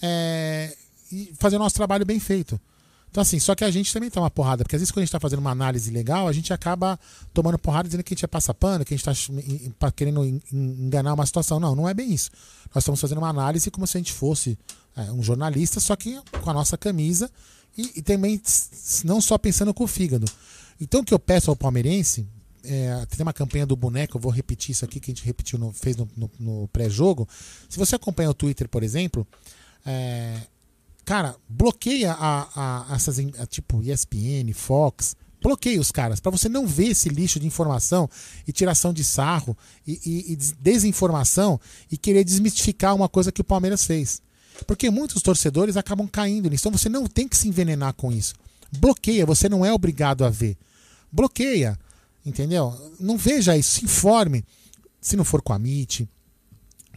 É, e fazer o nosso trabalho bem feito. Então, assim, só que a gente também toma porrada, porque às vezes quando a gente está fazendo uma análise legal, a gente acaba tomando porrada dizendo que a gente é passa pano, que a gente está querendo enganar uma situação. Não, não é bem isso. Nós estamos fazendo uma análise como se a gente fosse é, um jornalista, só que com a nossa camisa e, e também não só pensando com o fígado. Então, o que eu peço ao palmeirense, é, tem uma campanha do boneco, eu vou repetir isso aqui que a gente repetiu no, fez no, no, no pré-jogo. Se você acompanha o Twitter, por exemplo, é, cara, bloqueia a, a, essas a, tipo ESPN, Fox, bloqueia os caras para você não ver esse lixo de informação e tiração de sarro e, e, e desinformação e querer desmistificar uma coisa que o Palmeiras fez. Porque muitos torcedores acabam caindo nisso. Então você não tem que se envenenar com isso. Bloqueia, você não é obrigado a ver. Bloqueia. Entendeu? Não veja isso, se informe. Se não for com a MIT,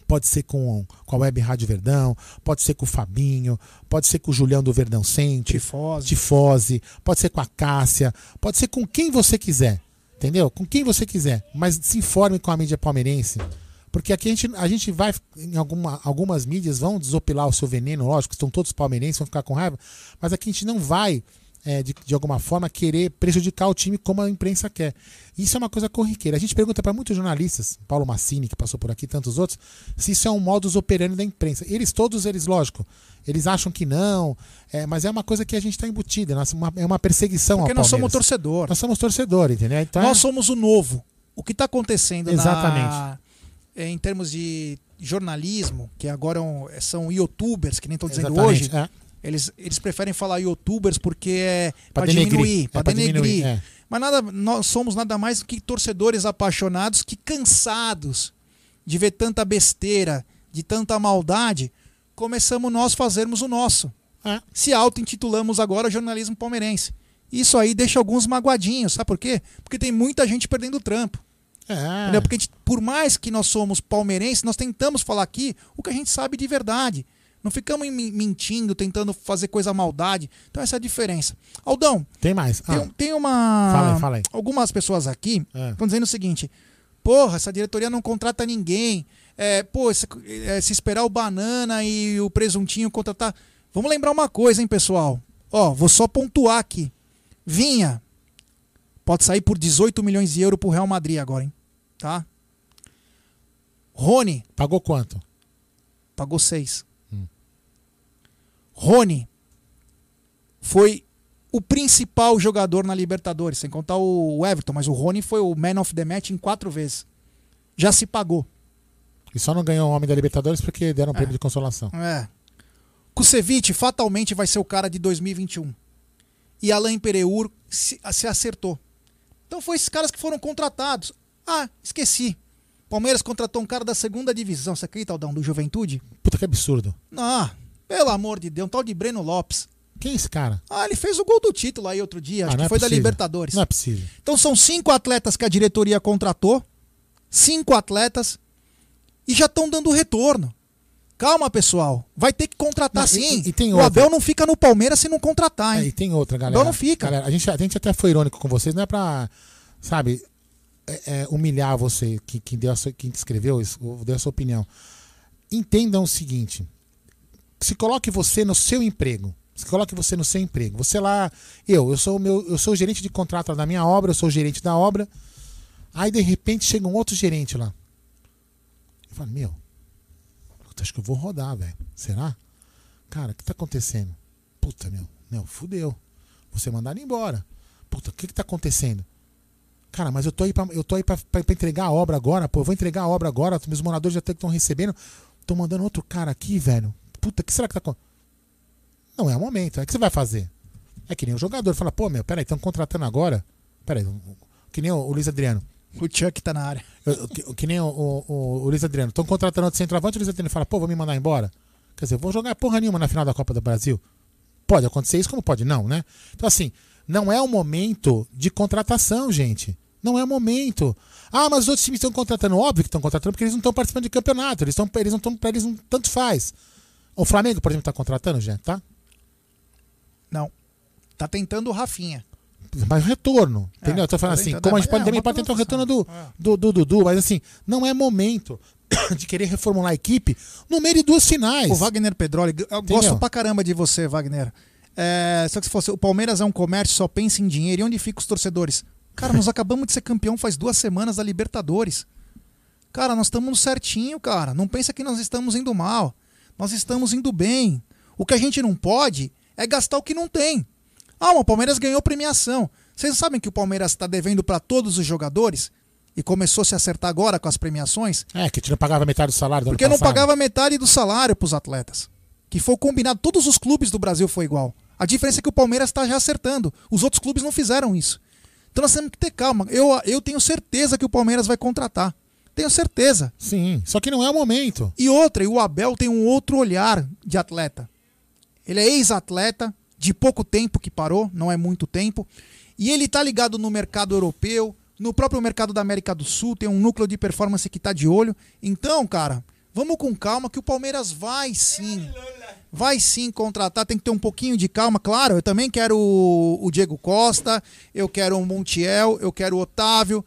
pode ser com, com a Web Rádio Verdão, pode ser com o Fabinho, pode ser com o Julião do Verdão Sente, Tifose. Tifose, pode ser com a Cássia, pode ser com quem você quiser. Entendeu? Com quem você quiser. Mas se informe com a mídia palmeirense. Porque aqui a gente, a gente vai, em alguma, algumas mídias vão desopilar o seu veneno, lógico, estão todos palmeirenses, vão ficar com raiva, mas aqui a gente não vai é, de, de alguma forma, querer prejudicar o time como a imprensa quer. Isso é uma coisa corriqueira. A gente pergunta para muitos jornalistas, Paulo Massini, que passou por aqui, tantos outros, se isso é um modus operandi da imprensa. Eles, todos eles, lógico, eles acham que não, é, mas é uma coisa que a gente está embutida, é uma perseguição Porque ao nós somos torcedor. Nós somos torcedor, entendeu? Então, nós é... somos o novo. O que está acontecendo Exatamente. Na, é, em termos de jornalismo, que agora é são youtubers, que nem estou dizendo Exatamente, hoje, é. Eles, eles preferem falar youtubers porque é para diminuir, É para pra denegrir. diminuir, é. Mas nada, nós somos nada mais do que torcedores apaixonados que cansados de ver tanta besteira, de tanta maldade, começamos nós fazermos o nosso. É. Se auto-intitulamos agora jornalismo palmeirense. Isso aí deixa alguns magoadinhos, sabe por quê? Porque tem muita gente perdendo o trampo. É. Porque gente- por mais que nós somos palmeirenses, nós tentamos falar aqui o que a gente sabe de verdade. Não ficamos mentindo, tentando fazer coisa maldade. Então essa é a diferença. Aldão, Tem mais. tem, Ah, um- tem uma. Fala aí, fala aí. Algumas pessoas aqui É. estão dizendo o seguinte: porra, essa diretoria não contrata ninguém. É, pô, se, é, se esperar o banana e o presuntinho contratar. Vamos lembrar uma coisa, hein, pessoal? Ó, vou só pontuar aqui. Vinha. Pode sair por 18 milhões de euros pro Real Madrid agora, hein? Tá? Rony Pagou quanto? pagou 6. Rony foi o principal jogador na Libertadores, sem contar o Everton, mas o Rony foi o man of the match em quatro vezes. Já se pagou. E só não ganhou o homem da Libertadores porque deram um prêmio de consolação. É. Kusevich fatalmente vai ser o cara de 2021. E Alain Pereur se, se acertou. Então foi esses caras que foram contratados. Ah, esqueci. Palmeiras contratou um cara da segunda divisão. Você acredita, Aldão, do Juventude? Puta que absurdo. Ah, pelo amor de Deus, um tal de Breno Lopes. Quem é esse cara? Ah, ele fez o gol do título aí outro dia, acho Ah, que é foi da possível. Libertadores. Não é possível. Então são cinco atletas que a diretoria contratou, cinco atletas, e já estão dando retorno. Calma, pessoal. Vai ter que contratar Não, sim. e- e tem o outra. Abel não fica no Palmeiras se não contratar, É, hein? e tem outra, galera. Então não fica. Galera, a, gente, a gente até foi irônico com vocês, não é pra, sabe, é, é, humilhar você que, que, deu a sua, que escreveu isso, deu a sua opinião. Entendam o seguinte: se coloque você no seu emprego. Se coloque você no seu emprego. Você lá, eu, eu sou meu, eu sou gerente de contrato da minha obra, eu sou gerente da obra. Aí de repente chega um outro gerente lá. Eu falo, meu, acho que eu vou rodar, velho. Será? Cara, o que tá acontecendo? Puta, meu, meu, fudeu. Você mandado embora. Puta, o que que tá acontecendo? Cara, mas eu tô aí pra, eu tô aí pra, pra- pra entregar a obra agora, pô. Eu vou entregar a obra agora. Meus moradores já estão recebendo. Estão mandando outro cara aqui, velho. Puta, que será que tá. com- Não é o momento. É o que você vai fazer. É que nem o jogador fala, pô, meu, peraí, estão contratando agora. Peraí, que nem o, o Luiz Adriano. O Chuck tá na área. Eu- que, que nem o, o, o- o Luiz Adriano. Estão contratando outro centroavante, o Luiz Adriano fala, pô, vou me mandar embora. Quer dizer, vou jogar porra nenhuma na final da Copa do Brasil. Pode acontecer isso, como pode não, né? Então, assim, não é o momento de contratação, gente. Não é o momento. Ah, mas os outros times estão contratando. Óbvio que estão contratando, porque eles não estão participando de campeonato. Eles, estão, eles não estão. Eles não. Tanto faz. O Flamengo, por exemplo, está contratando, já, tá? Não. Tá tentando o Rafinha. Mas retorno. Entendeu? É, Eu tô falando tá assim, tentando- como a gente é, pode é também pode tentar o retorno do, do, do Dudu, mas assim, não é momento de querer reformular a equipe no meio de duas finais. O Wagner Pedroli, eu Entendeu? gosto pra caramba de você, Wagner. É, só que se fosse, o Palmeiras é um comércio, só pensa em dinheiro. E onde ficam os torcedores? Cara, nós acabamos de ser campeão faz duas semanas da Libertadores. Cara, nós estamos certinho, cara. Não pensa que nós estamos indo mal. Nós estamos indo bem. O que a gente não pode é gastar o que não tem. Ah, o Palmeiras ganhou premiação. Vocês sabem que o Palmeiras está devendo para todos os jogadores? E começou a se acertar agora com as premiações? É, que não pagava metade do salário do Porque não pagava metade do salário pros atletas. Que foi combinado. Todos os clubes do Brasil foi igual. A diferença é que o Palmeiras está já acertando. Os outros clubes não fizeram isso. Então nós temos que ter calma. Eu, eu tenho certeza que o Palmeiras vai contratar. Tenho certeza. Sim, só que não é o momento. E outra, e o Abel tem um outro olhar de atleta. Ele é ex-atleta, de pouco tempo que parou, não é muito tempo. E ele tá ligado no mercado europeu, no próprio mercado da América do Sul, tem um núcleo de performance que tá de olho. Então, cara, vamos com calma que o Palmeiras vai sim. Vai sim contratar, tem que ter um pouquinho de calma. Claro, eu também quero o, o Diego Costa, eu quero o Montiel, eu quero o Otávio.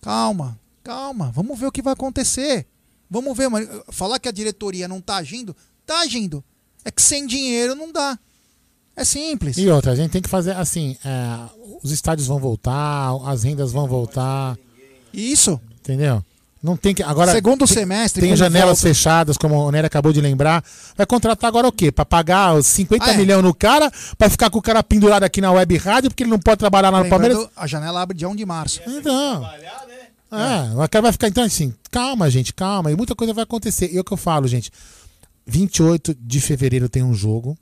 Calma, calma, vamos ver o que vai acontecer. Vamos ver, mas falar que a diretoria não tá agindo, tá agindo. É que sem dinheiro não dá. É simples. E outra, a gente tem que fazer assim: é, os estádios vão voltar, as rendas vão voltar. Isso. Entendeu? Não tem que. Agora, Segundo tem, semestre, Tem janelas volta- fechadas, como o Nery acabou de lembrar. Vai contratar agora o quê? Pra pagar os 50 Ah, é. milhões no cara, pra ficar com o cara pendurado aqui na web rádio, porque ele não pode trabalhar lá no Lembrando, Palmeiras. a janela abre dia 1 de março. Então. É, o cara vai ficar. Então, assim, calma, gente, calma. E muita coisa vai acontecer. E é o que eu falo, gente. 28 de fevereiro tem um jogo.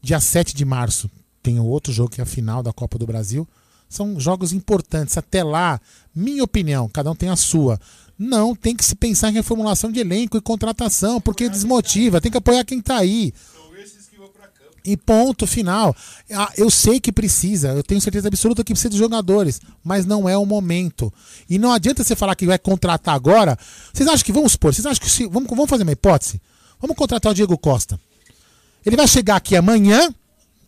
Dia 7 de março tem outro jogo, que é a final da Copa do Brasil. São jogos importantes. Até lá, minha opinião, cada um tem a sua. Não tem que se pensar em reformulação de elenco e contratação, porque desmotiva. Tem que apoiar quem tá aí. E ponto final. Ah, eu sei que precisa, eu tenho certeza absoluta que precisa de jogadores, mas não é o momento. E não adianta você falar que vai contratar agora. Vocês acham que, vamos supor, vocês acham que se, vamos, vamos fazer uma hipótese? Vamos contratar o Diego Costa. Ele vai chegar aqui amanhã,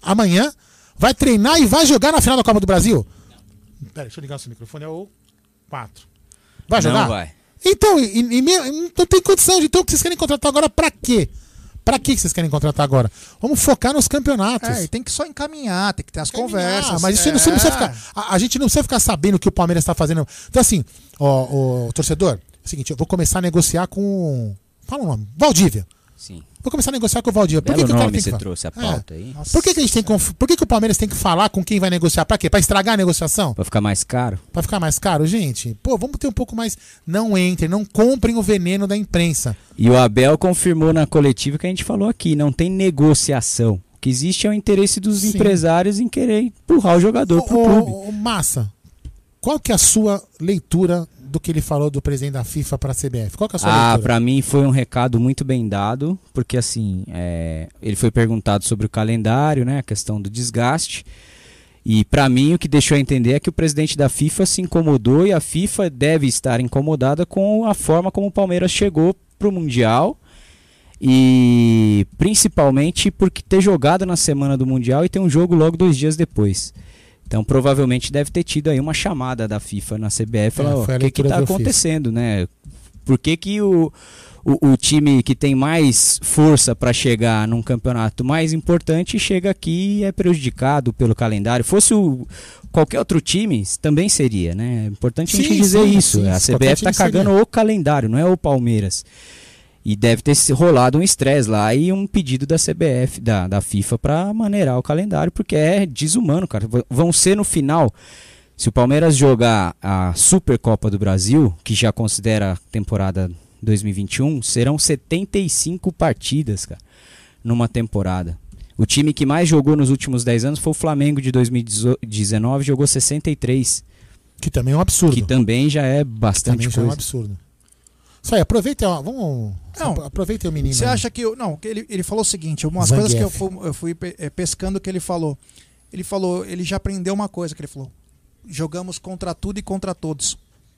amanhã, vai treinar e vai jogar na final da Copa do Brasil? Pera, deixa eu ligar o seu microfone, é o 4. Vai Não jogar? vai. Então, e, e me- não tem condição de. Então, o que vocês querem contratar agora pra quê? Pra que vocês querem contratar agora? Vamos focar nos campeonatos. É, tem que só encaminhar, tem que ter as conversas. Mas isso você não precisa ficar. A, a gente não precisa ficar sabendo o que o Palmeiras está fazendo. Então, assim, ó, o torcedor, é o seguinte, eu vou começar a negociar com. Fala o nome. Valdívia. Sim. Vou começar a negociar com o Valdívia. Por que, que o cara nome tem que trouxe a É. pauta aí. Por que, que a gente tem que. Por que, que o Palmeiras tem que falar com quem vai negociar? Pra quê? Pra estragar a negociação? Pra ficar mais caro? Pra ficar mais caro? Gente, pô, vamos ter um pouco mais. Não entrem, não comprem o veneno da imprensa. E o Abel confirmou na coletiva que a gente falou aqui, não tem negociação. O que existe é o interesse dos Sim. empresários em querer empurrar o jogador pro Ô, clube. ô, Massa, qual que é a sua leitura do que ele falou do presidente da FIFA para a CBF? Qual que é a sua Ah, pra mim foi um recado muito bem dado, porque assim, é, ele foi perguntado sobre o calendário, né, a questão do desgaste. E pra mim o que deixou a entender é que o presidente da FIFA se incomodou e a FIFA deve estar incomodada com a forma como o Palmeiras chegou pro mundial. E principalmente porque ter jogado na semana do mundial e ter um jogo logo dois dias depois. Então provavelmente deve ter tido aí uma chamada da FIFA na CBF, falar, ó, É, o que que tá que eu fiz." acontecendo, né? Por que, que o, o, o time que tem mais força para chegar num campeonato mais importante chega aqui e é prejudicado pelo calendário? Fosse o, qualquer outro time, também seria, né? É importante a gente Sim, dizer sim, isso. sim, a CBF tá time seria. cagando o calendário, não é o Palmeiras. E deve ter se rolado um estresse lá e um pedido da CBF, da, da FIFA, para maneirar o calendário, porque é desumano, cara. Vão ser no final Se o Palmeiras jogar a Supercopa do Brasil, que já considera a temporada 2021, serão 75 partidas, cara, numa temporada. O time que mais jogou nos últimos 10 anos foi o Flamengo de 2019, jogou 63. Que também é um absurdo. Que também já é bastante também já coisa. é um absurdo. Só aí, aproveita, ó, vamos. Não, aproveita o menino. Você aí. acha que. eu- Não, que ele, ele falou o seguinte: umas Zangief. coisas que eu fui, eu fui eh, pescando que ele falou. Ele falou, ele já aprendeu uma coisa que ele falou. Jogamos contra tudo e contra todos.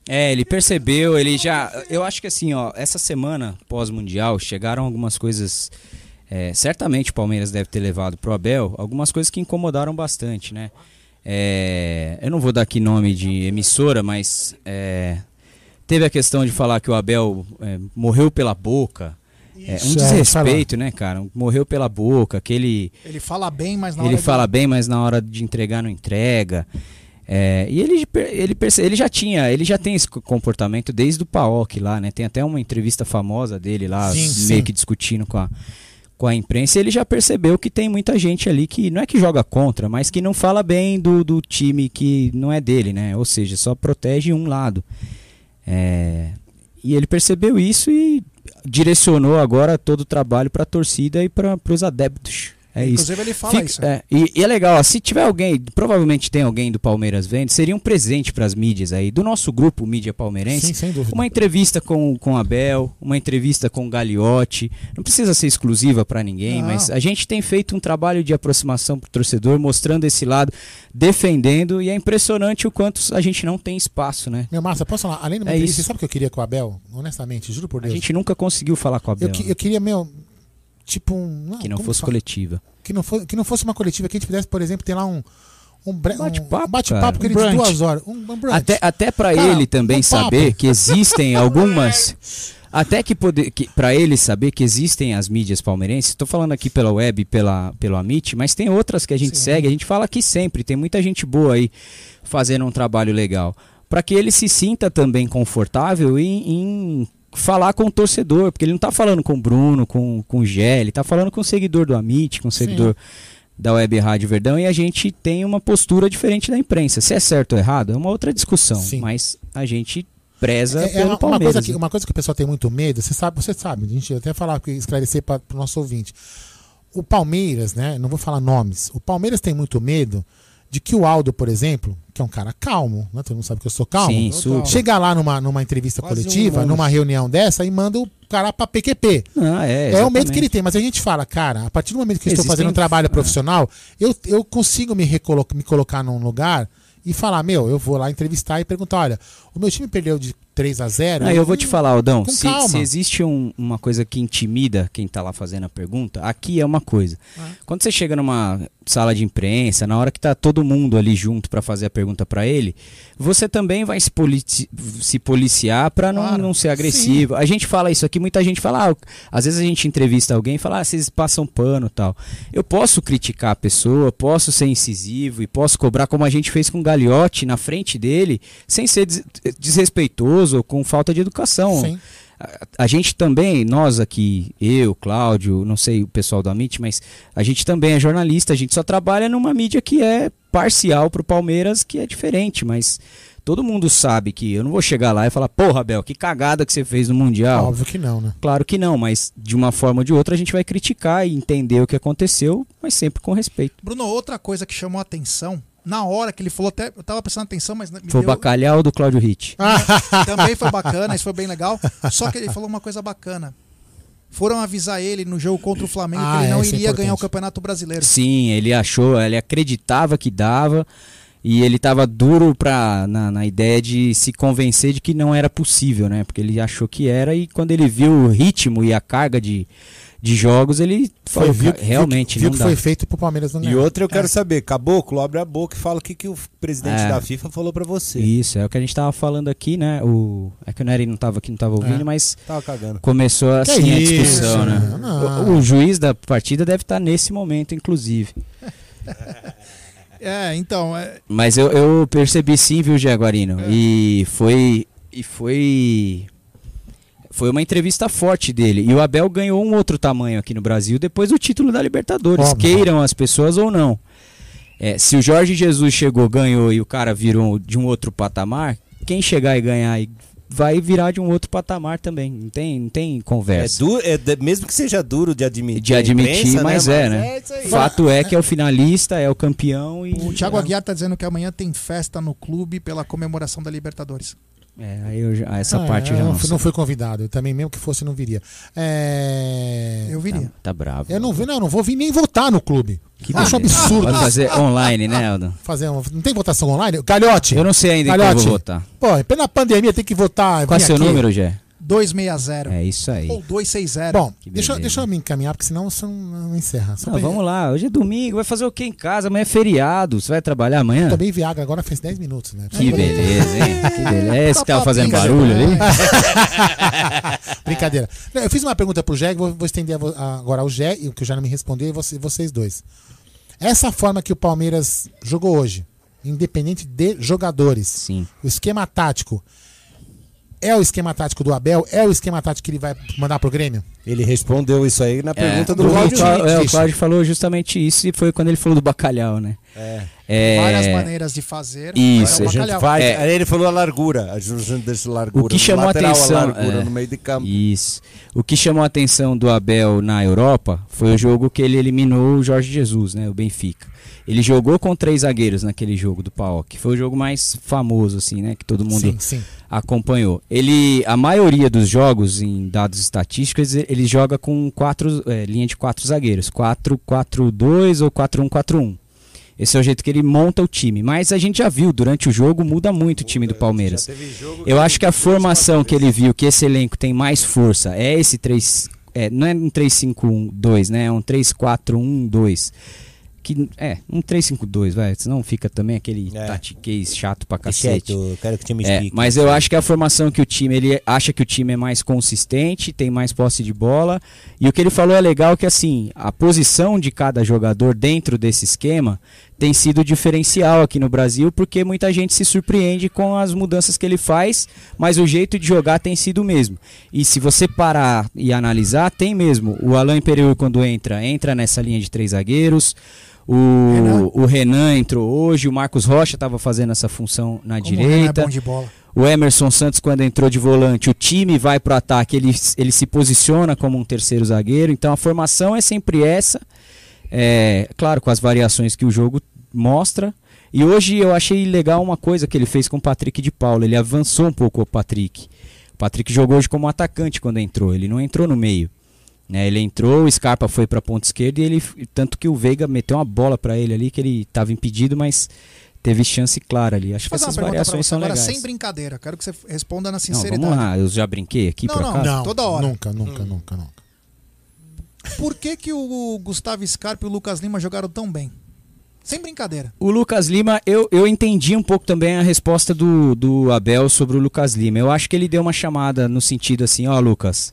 É, ele percebeu, ele já. Eu acho que assim, ó, essa semana pós-mundial chegaram algumas coisas. é, certamente o Palmeiras deve ter levado pro Abel algumas coisas que incomodaram bastante, né? É, eu não vou dar aqui nome de emissora, mas é, teve a questão de falar que o Abel é, morreu pela boca. É, um é, desrespeito, né, cara? Morreu pela boca, que ele Ele fala bem, mas na ele hora de- fala bem, mas na hora de entregar não entrega. É, e ele, ele, ele já tinha, ele já tem esse co- comportamento desde o PAOC lá, né? Tem até uma entrevista famosa dele lá, Sim, meio sim. que discutindo com a, com a imprensa. E ele já percebeu que tem muita gente ali que não é que joga contra, mas que não fala bem do, do time que não é dele, né? Ou seja, só protege um lado. É, e ele percebeu isso e direcionou agora todo o trabalho para a torcida e para os adeptos. É isso. Inclusive, ele fala Fica- isso. é, e, e é legal, ó, se tiver alguém, provavelmente tem alguém do Palmeiras vendo, seria um presente para as mídias aí, do nosso grupo Mídia Palmeirense. Sim, sem dúvida. Uma entrevista com com Abel, uma entrevista com o Gagliotti. Não precisa ser exclusiva para ninguém, Não. mas a gente tem feito um trabalho de aproximação pro torcedor, mostrando esse lado, defendendo, e é impressionante o quanto a gente não tem espaço, né? Meu Márcio, posso falar? Além do É meu isso. sabe o que eu queria com o Abel? Honestamente, juro por A Deus. gente nunca conseguiu falar com o Abel. eu, que- eu queria, meu, tipo um. que não fosse coletiva. Que não, fosse, que não fosse uma coletiva, que a gente pudesse, por exemplo, ter lá um. Um Bate-papo, um bate-papo que ele Um de duas horas. Um, um brunch. Até, até para ele também um papo. saber que existem algumas. Até que, poder, que para ele saber que existem as mídias palmeirenses, estou falando aqui pela web, pela, pelo Amit, mas tem outras que a gente Sim. segue, a gente fala aqui sempre, tem muita gente boa aí fazendo um trabalho legal. Para que ele se sinta também confortável em, em falar com o torcedor, porque ele não está falando com o Bruno, com, com o Gé, ele está falando com o seguidor do Amit, com o seguidor da Web Rádio Verdão e a gente tem uma postura diferente da imprensa. Se é certo ou errado, é uma outra discussão, Sim. mas a gente preza É, é pelo uma, uma Palmeiras. coisa que, né? uma coisa que o pessoal tem muito medo, você sabe, você sabe, a gente até falar, esclarecer para o nosso ouvinte. O Palmeiras, né? Não vou falar nomes. O Palmeiras tem muito medo de que o Aldo, por exemplo, que é um cara calmo, né? Todo mundo sabe que eu sou calmo. Sim, super. Chega lá numa, numa entrevista Quase um coletiva, monge. numa reunião dessa e manda o cara pra PQP. Ah, é, É o medo que ele tem, mas a gente fala, cara, a partir do momento que eu estou fazendo um trabalho é. profissional, eu, eu consigo me, recolo- me colocar num lugar e falar, meu, eu vou lá entrevistar e perguntar, olha, o meu time perdeu de 3 a 0 Ah, eu vou te falar, Aldão, se, se existe um- uma coisa que intimida quem tá lá fazendo a pergunta, aqui é uma coisa. Quando você chega numa sala de imprensa, na hora que tá todo mundo ali junto para fazer a pergunta para ele, você também vai se, polici- se policiar para não, Claro. não ser agressivo. A gente fala isso aqui, muita gente fala, ah, às vezes a gente entrevista alguém e fala, ah, vocês passam pano e tal. Eu posso criticar a pessoa, posso ser incisivo e posso cobrar como a gente fez com o Gagliotti na frente dele, sem ser desrespeitoso ou com falta de educação. Sim. A, a gente também, nós aqui, eu, Cláudio, não sei o pessoal da MIT, mas a gente também é jornalista, a gente só trabalha numa mídia que é parcial pro Palmeiras, que é diferente, mas todo mundo sabe que eu não vou chegar lá e falar, porra, Abel, que cagada que você fez no Mundial. Óbvio que não, né? Claro que não, mas de uma forma ou de outra a gente vai criticar e entender o que aconteceu, mas sempre com respeito. Bruno, outra coisa que chamou a atenção, na hora que ele falou, até eu tava prestando atenção, mas me Foi o deu- bacalhau do Cláudio Ritt. também foi bacana, isso foi bem legal. Só que ele falou uma coisa bacana. Foram avisar ele no jogo contra o Flamengo Ah, que ele não é, isso é iria ganhar o. Campeonato Brasileiro. Sim, ele achou, ele acreditava que dava e ele estava duro pra, na, na ideia de se convencer de que não era possível, né? Porque ele achou que era e quando ele viu o ritmo e a carga de, de jogos, ele Foi, falou, viu, "Cara, realmente viu, não que dá. foi feito pro Palmeiras não E outra eu quero saber, Caboclo, abre a boca e fala o que, que o presidente É. da FIFA falou pra você. Isso, é o que a gente tava falando aqui, né? O, é que o Nery não tava aqui, não tava ouvindo, É. mas Tava cagando. começou assim a isso, discussão, né? O, o juiz da partida deve estar nesse momento, inclusive. É, então, é, Mas eu, eu percebi sim, viu, Jaguarino? É. E foi. E foi. Foi uma entrevista forte dele. E o Abel ganhou um outro tamanho aqui no Brasil depois do título da Libertadores. Óbvio. Queiram as pessoas ou não. É, se o Jorge Jesus chegou, ganhou e o cara virou de um outro patamar, quem chegar e ganhar e vai virar de um outro patamar também. Não tem, não tem É conversa. é de- mesmo que seja duro de admitir. de admitir, imprensa, mas é, né? isso aí. Fato é que é o finalista, é o campeão e. O Thiago Aguiar tá dizendo que amanhã tem festa no clube pela comemoração da Libertadores. É, aí eu já- essa Ah, parte eu já não, não, fui- sei. não fui convidado. Eu também, mesmo que fosse, não viria. É... Eu viria. Tá bravo. Eu não, vi- não, não vou vir nem votar no clube. Que Acho beleza. absurdo. Vai fazer online, né, Aldo? Fazer uma- Não tem votação online? Galhote. Eu não sei ainda quem eu Galhote. vou votar. Pô, pela pandemia tem que votar. Qual é seu aqui. número, Jé? 260. É isso aí. Ou 260. Bom, deixa, deixa eu me encaminhar, porque senão você não, não encerra. Só Não, pra- vamos lá, hoje é domingo, vai fazer o que em casa? Amanhã é feriado. Você vai trabalhar amanhã? Tomei Viagra agora faz 10 minutos, né? Que beleza, hein? Que beleza. É esse que tava fazendo barulho ali? Brincadeira. Eu fiz uma pergunta pro Jé, vou, vou estender agora ao Jé, e o que o já não me respondeu, e você- vocês dois. Essa forma que o Palmeiras jogou hoje, independente de jogadores, Sim. o esquema tático, é o esquema tático do Abel? É o esquema tático que ele vai mandar pro Grêmio? Ele respondeu isso aí na pergunta É, do o Cláudio. É, o Isso. Cláudio falou justamente isso e foi quando ele falou do bacalhau, né? É. É, Várias maneiras de fazer. Isso, é o A gente bacalhau. faz, É. aí ele falou a largura, a gente deixa largura. O que chamou a lateral, atenção. largura é, no meio de campo. Isso. O que chamou a atenção do Abel na Europa foi o jogo que ele eliminou o Jorge Jesus, né? O Benfica. Ele jogou com três zagueiros naquele jogo do PAOK. Foi o jogo mais famoso, assim, né? Que todo mundo Sim, sim. acompanhou. Ele, a maioria dos jogos em dados estatísticos, ele ele joga com quatro, é, linha de quatro zagueiros, 4-4-2 ou 4-1-4-1. Esse é o jeito que ele monta o time. Mas a gente já viu, durante o jogo muda muito o time do Palmeiras. Eu acho que a formação que ele viu, que esse elenco tem mais força, é esse 3. É, não é um 3-5-1-2, né? É um 3-4-1-2. Que, é, um 3-5-2, vai. Senão fica também aquele É. tatiquês chato pra cacete. eu quero que o time É, explique. mas eu acho que a formação que o time, ele acha que o time é mais consistente, tem mais posse de bola. E o que ele falou é legal que assim, a posição de cada jogador dentro desse esquema tem sido diferencial aqui no Brasil, porque muita gente se surpreende com as mudanças que ele faz, mas o jeito de jogar tem sido o mesmo. E se você parar e analisar, tem mesmo. O Alain Pereur quando entra, entra nessa linha de três zagueiros. O o Renan entrou hoje, o Marcos Rocha estava fazendo essa função na Como o Renan direita. É bola. O Emerson Santos, quando entrou de volante, o time vai pro ataque, ele, ele se posiciona como um terceiro zagueiro. Então a formação é sempre essa. É, claro, com as variações que o jogo mostra. E hoje eu achei legal uma coisa que ele fez com o Patrick de Paula. Ele avançou um pouco o Patrick. O Patrick jogou hoje como atacante quando entrou. Ele não entrou no meio. Né, ele entrou, o Scarpa foi para ponta esquerda e ele tanto que o Veiga meteu uma bola para ele ali que ele estava impedido, mas teve chance clara ali. Acho que essas variações são agora, legais. sem brincadeira. Quero que você responda na Não, sinceridade. vamos lá, eu já brinquei aqui Não, por não. acaso? Não, toda hora. Nunca, nunca, nunca, nunca. Por que, que o Gustavo Scarpa e o Lucas Lima jogaram tão bem? Sem brincadeira. O Lucas Lima, eu, eu entendi um pouco também a resposta do, do Abel sobre o Lucas Lima. Eu acho que ele deu uma chamada no sentido assim, ó, Lucas,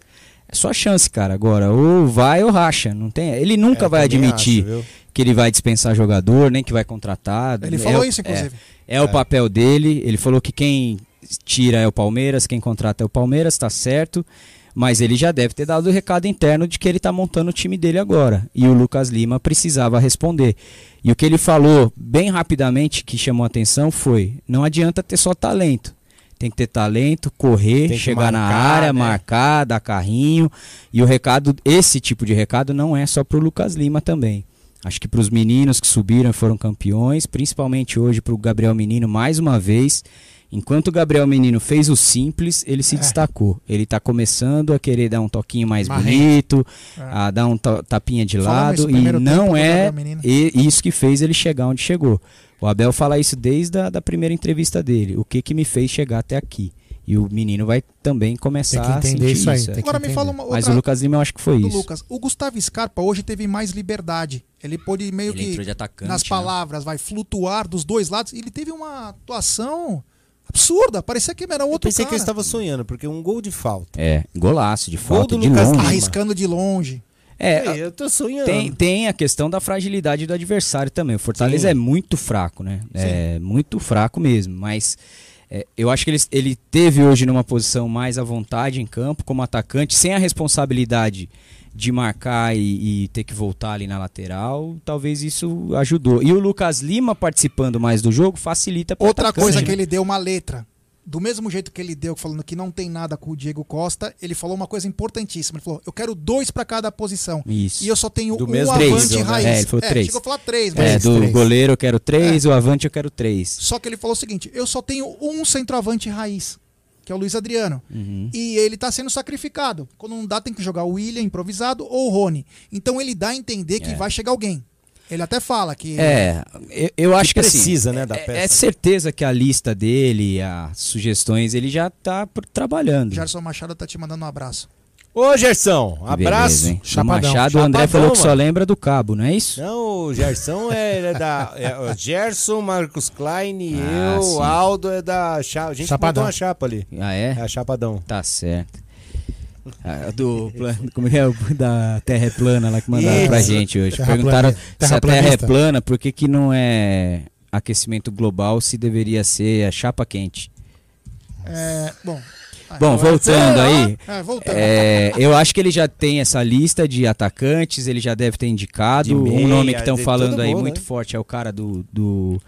é sua chance, cara, agora. Ou vai ou racha. Não tem, ele nunca É, vai admitir acho, que ele vai dispensar jogador, nem que vai contratar. Ele É falou isso, inclusive. É, é o papel dele. Ele falou que quem tira é o Palmeiras, quem contrata é o Palmeiras, tá certo. Mas ele já deve ter dado o recado interno de que ele tá montando o time dele agora. E o Lucas Lima precisava responder. E o que ele falou bem rapidamente que chamou a atenção foi: não adianta ter só talento. Tem que ter talento, correr, chegar na marcar, área, né? marcar, dar carrinho. E o recado, esse tipo de recado não é só pro Lucas Lima também. Acho que para os meninos que subiram e foram campeões, principalmente hoje para o Gabriel Menino mais uma vez. Enquanto o Gabriel Menino fez o simples, ele se destacou. Ele está começando a querer dar um toquinho mais bonito, É. a dar um tapinha de Falando lado. isso, E não é e- isso que fez ele chegar onde chegou. O Abel fala isso desde a da primeira entrevista dele. O que, que me fez chegar até aqui? E o menino vai também começar Tem que a entender sentir isso aí, que Agora me fala uma outra Mas o Lucas Lima eu acho que foi isso. Lucas. O Gustavo Scarpa hoje teve mais liberdade. Ele pôde meio Ele que, atacante, nas né? palavras, vai flutuar dos dois lados. Ele teve uma atuação absurda. Parecia que era Eu outro pensei que ele cara. estava sonhando, porque um gol de falta. É, golaço de Gol falta do de Lucas longe. Lima. Arriscando de longe. É, eu tô sonhando. Tem, tem a questão da fragilidade do adversário também. O Fortaleza Sim. é muito fraco, né? É muito fraco mesmo. Mas é, eu acho que ele, ele teve hoje numa posição mais à vontade em campo, como atacante, sem a responsabilidade de marcar e, e ter que voltar ali na lateral, talvez isso ajudou. E o Lucas Lima participando mais do jogo facilita Outra atacante, coisa né? que ele deu uma letra. Do mesmo jeito que ele deu, falando que não tem nada com o Diego Costa, ele falou uma coisa importantíssima. Ele falou: eu quero dois pra cada posição. Isso. E eu só tenho Do um mesmo avante três, né? raiz. É, ele falou três. chegou a falar três, mas É, do goleiro eu quero três, o avante eu quero três. Só que ele falou o seguinte: eu só tenho um centroavante raiz, que é o Luiz Adriano. Uhum. E ele tá sendo sacrificado. Quando não dá, tem que jogar o William improvisado ou o Rony. Então ele dá a entender que É. vai chegar alguém. Ele até fala que. É, eu, eu acho que, precisa, assim, né, da é, peça. é certeza que a lista dele, as sugestões, ele já tá trabalhando. Gerson Machado tá te mandando um abraço. Ô, Gerson, abraço. beleza, hein? O Machado, o André falou que só lembra do cabo, não é isso? Não, o Gerson é, é da. É, o Gerson, Marcos Klein, Ah, eu, sim. o Aldo é da chapa. A gente Chapadão. uma chapa ali. Ah, é? É a Chapadão. Tá certo. Ah, do como é é da Terra é plana lá que mandaram Isso. pra gente hoje. Terra Perguntaram se a Terra é plana, por que, que não é aquecimento global se deveria ser a chapa quente? É, bom. Bom, voltando aí. É, voltando. é, eu acho que ele já tem essa lista de atacantes, ele já deve ter indicado. De um meia, nome que estão falando aí mundo, muito né? forte é o cara do, do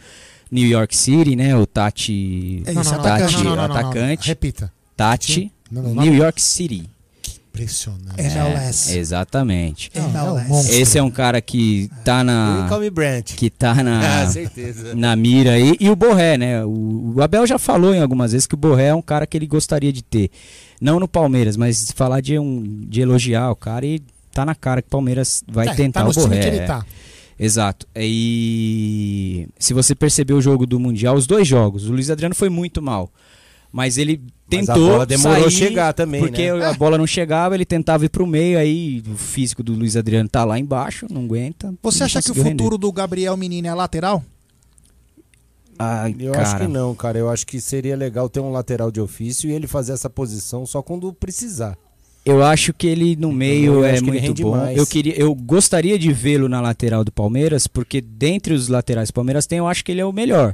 New York City, né? O Tati. É Não, não, não, Tati, não, não, não, não, não. atacante. Repita. Tati, Não, não, não. New York City. Impressionante. MLS. É, exatamente. É um MLS. monstro. Esse é um cara que tá na. Que tá na. Ah. Na mira aí. E o Borré, né? O, o Abel já falou em algumas vezes que o Borré é um cara que ele gostaria de ter. Não no Palmeiras, mas falar de, um, de elogiar o cara e tá na cara que o Palmeiras vai É, tentar tá o Borré. que ele é. tá. Exato. E se você percebeu o jogo do Mundial, os dois jogos, o Luiz Adriano foi muito mal. Mas ele Mas a tentou bola demorou sair, chegar também, Porque né? a bola não chegava, ele tentava ir pro meio, aí o físico do Luiz Adriano tá lá embaixo, não aguenta. Você não acha que o futuro render. do Gabriel Menino é lateral? Ai, Eu cara. acho que não, cara. Eu acho que seria legal ter um lateral de ofício e ele fazer essa posição só quando precisar. Eu acho que ele no meio eu é muito bom. mais. Eu queria, eu gostaria de vê-lo na lateral do Palmeiras, porque dentre os laterais que o Palmeiras tem, eu acho que ele é o melhor.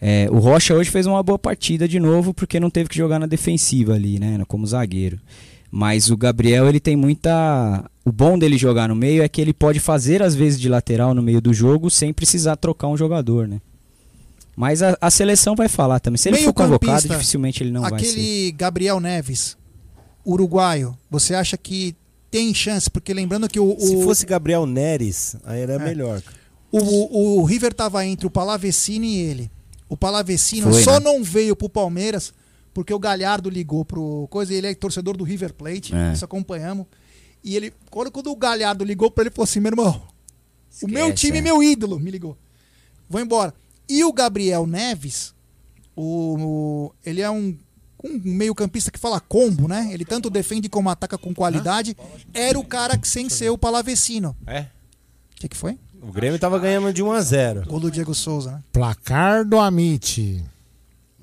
É, o Rocha hoje fez uma boa partida de novo, porque não teve que jogar na defensiva ali, né, como zagueiro. Mas o Gabriel, ele tem muita. O bom dele jogar no meio é que ele pode fazer às vezes de lateral no meio do jogo sem precisar trocar um jogador, né? Mas a, a seleção vai falar também. Se ele for convocado, dificilmente ele não vai ser. Aquele Gabriel Neves, uruguaio, você acha que tem chance? Porque lembrando que o. Se o- fosse Gabriel Neres, aí era É. melhor. O, o River tava entre o Palavecino e ele. O Palavecino Foi, só né? não veio pro Palmeiras porque o Galhardo ligou pro coisa ele é torcedor do River Plate, É. isso acompanhamos. E ele, quando, quando o Galhardo ligou pra ele, ele falou assim: meu irmão, o meu Esquece, time, é. meu ídolo, me ligou. Vou embora. E o Gabriel Neves, o, o- ele é um, um meio-campista que fala combo, né? Ele tanto defende como ataca com qualidade. Era o cara que sem ser o Palavecino. É? O que, que foi? O Grêmio tava ganhando de 1 a 0 Gol do Diego Souza, né? Placar do Amit.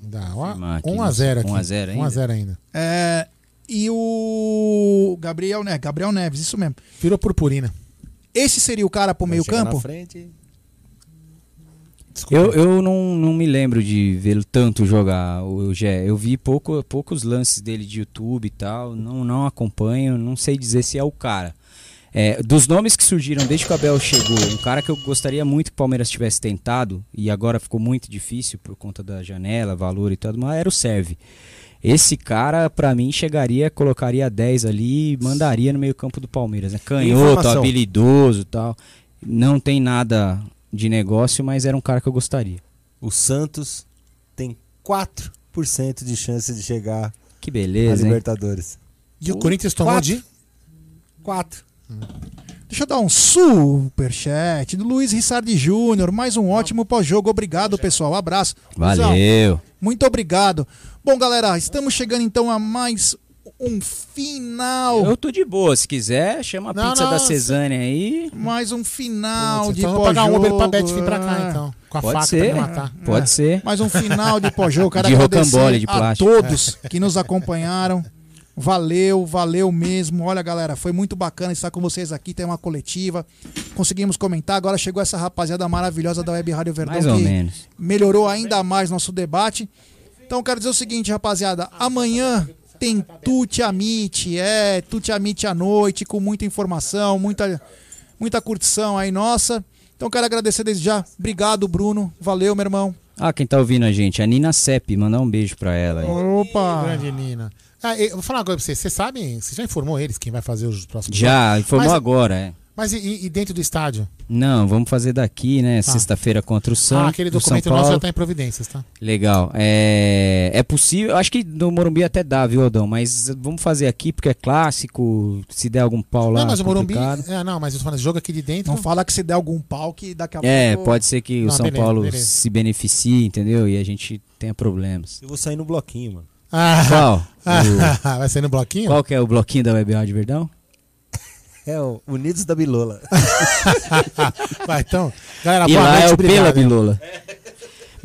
Dá, ó, Firmar aqui, 1 a 0 aqui. 1 a 0 1 a ainda? 0 ainda. É, e o Gabriel, né? Gabriel Neves, isso mesmo. Virou purpurina. Esse seria o cara pro Vai meio chegar campo? na frente. Eu, eu não, não me lembro de vê-lo tanto jogar, o Gé. Eu vi pouco, poucos lances dele de YouTube e tal. Não, não acompanho, não sei dizer se é o cara. É, dos nomes que surgiram desde que o Abel chegou, um cara que eu gostaria muito que o Palmeiras tivesse tentado, e agora ficou muito difícil por conta da janela, valor e tudo, mas era o Serve. Esse cara, pra mim, chegaria, colocaria 10 ali e mandaria no meio-campo do Palmeiras. Né? Canhoto, Informação. habilidoso e tal. Não tem nada de negócio, mas era um cara que eu gostaria. O Santos tem 4% de chance de chegar Que na beleza, hein? Libertadores. E o Corinthians tomou Quatro. de. 4. Deixa eu dar um superchat do Luiz Rissardi Júnior. Mais um ótimo pós-jogo. Obrigado, pessoal. Abraço. Valeu. Muito obrigado. Bom, galera, estamos chegando então a mais um final. Eu tô de boa. Se quiser, chama a Não, pizza não, da Cesânia aí. Mais um final Putz, de então pós-jogo. vou pagar um Uber pra Beth vir pra cá, É. então. Com a Pode faca ser. pra me matar. Pode ser. Mais um final de pós-jogo. Quero De agradecer rocambole de a plástico. todos que nos acompanharam. Valeu, valeu mesmo. Olha, galera, foi muito bacana estar com vocês aqui. Tem uma coletiva. Conseguimos comentar. Agora chegou essa rapaziada maravilhosa da Web Rádio Verdão Mais ou que menos. melhorou ainda mais nosso debate. Então, quero dizer o seguinte, rapaziada. Amanhã tem Tuti Amit, é, Tuti Amit à noite, com muita informação, muita, muita curtição aí nossa. Então quero agradecer desde já. Obrigado, Bruno. Valeu, meu irmão. Ah, quem tá ouvindo a gente? A Nina Sepp, mandar um beijo pra ela. aí. Opa! Grande Nina. Ah, eu vou falar uma coisa pra vocês. Vocês sabem, você já informou eles quem vai fazer os próximos Já, jogos? informou Mas- agora, é. Mas e, e dentro do estádio? Não, vamos fazer daqui, né? Sexta-feira contra o São, ah, aquele do São documento nosso Paulo. já tá em providências, tá? Legal. É, é possível, acho que no Morumbi até dá, viu, Aldão? Mas vamos fazer aqui porque é clássico. Se der algum pau lá. não, mas o Morumbi. É, não, mas eu tô falando, jogo aqui de dentro. Não fala que se der algum pau que daqui a É, pouco. pode ser que o Não, São beleza, Paulo beleza. se beneficie, entendeu? E a gente tenha problemas. Eu vou sair no bloquinho, mano. Ah, Qual? Ah, vai ser no bloquinho? Qual que é o bloquinho da Web Rádio Verdão? É o Unidos da Bilola. Vai, então. Galera, e boa lá noite, é o obrigado, Pela? Bilola.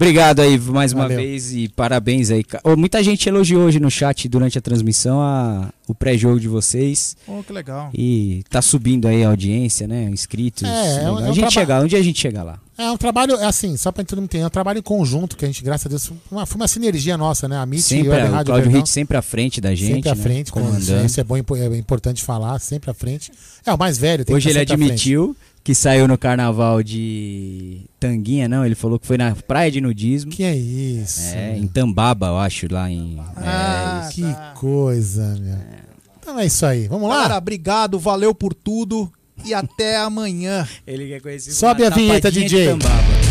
Obrigado aí mais uma Valeu. vez e parabéns aí. Ô, muita gente elogiou hoje no chat durante a transmissão a, o pré-jogo de vocês. Oh, que legal. E tá subindo aí a audiência, né? Inscritos. É, é um- é a gente chegar, um dia a gente chega lá. É um trabalho, é assim, só pra todo mundo entender, é um trabalho em conjunto que a gente, graças a Deus, foi uma, foi uma sinergia nossa, né? A MIT e Sempre, o a- o Rádio Claudio Verdão. Hit sempre à frente da gente. sempre à né? frente, comandando. Isso é bom, é importante falar, sempre à frente. É o mais velho, tem Hoje que ele sempre à frente. Que saiu no carnaval de Tanguinha, não? Ele falou que foi na praia de nudismo. Que é isso? É, em Tambaba, eu acho, lá em. Ah, é, Que coisa, meu. Então é isso aí, vamos lá? Galera, obrigado, valeu por tudo e até amanhã. Ele quer conhecer Sobe a vinheta, DJ. Tambaba.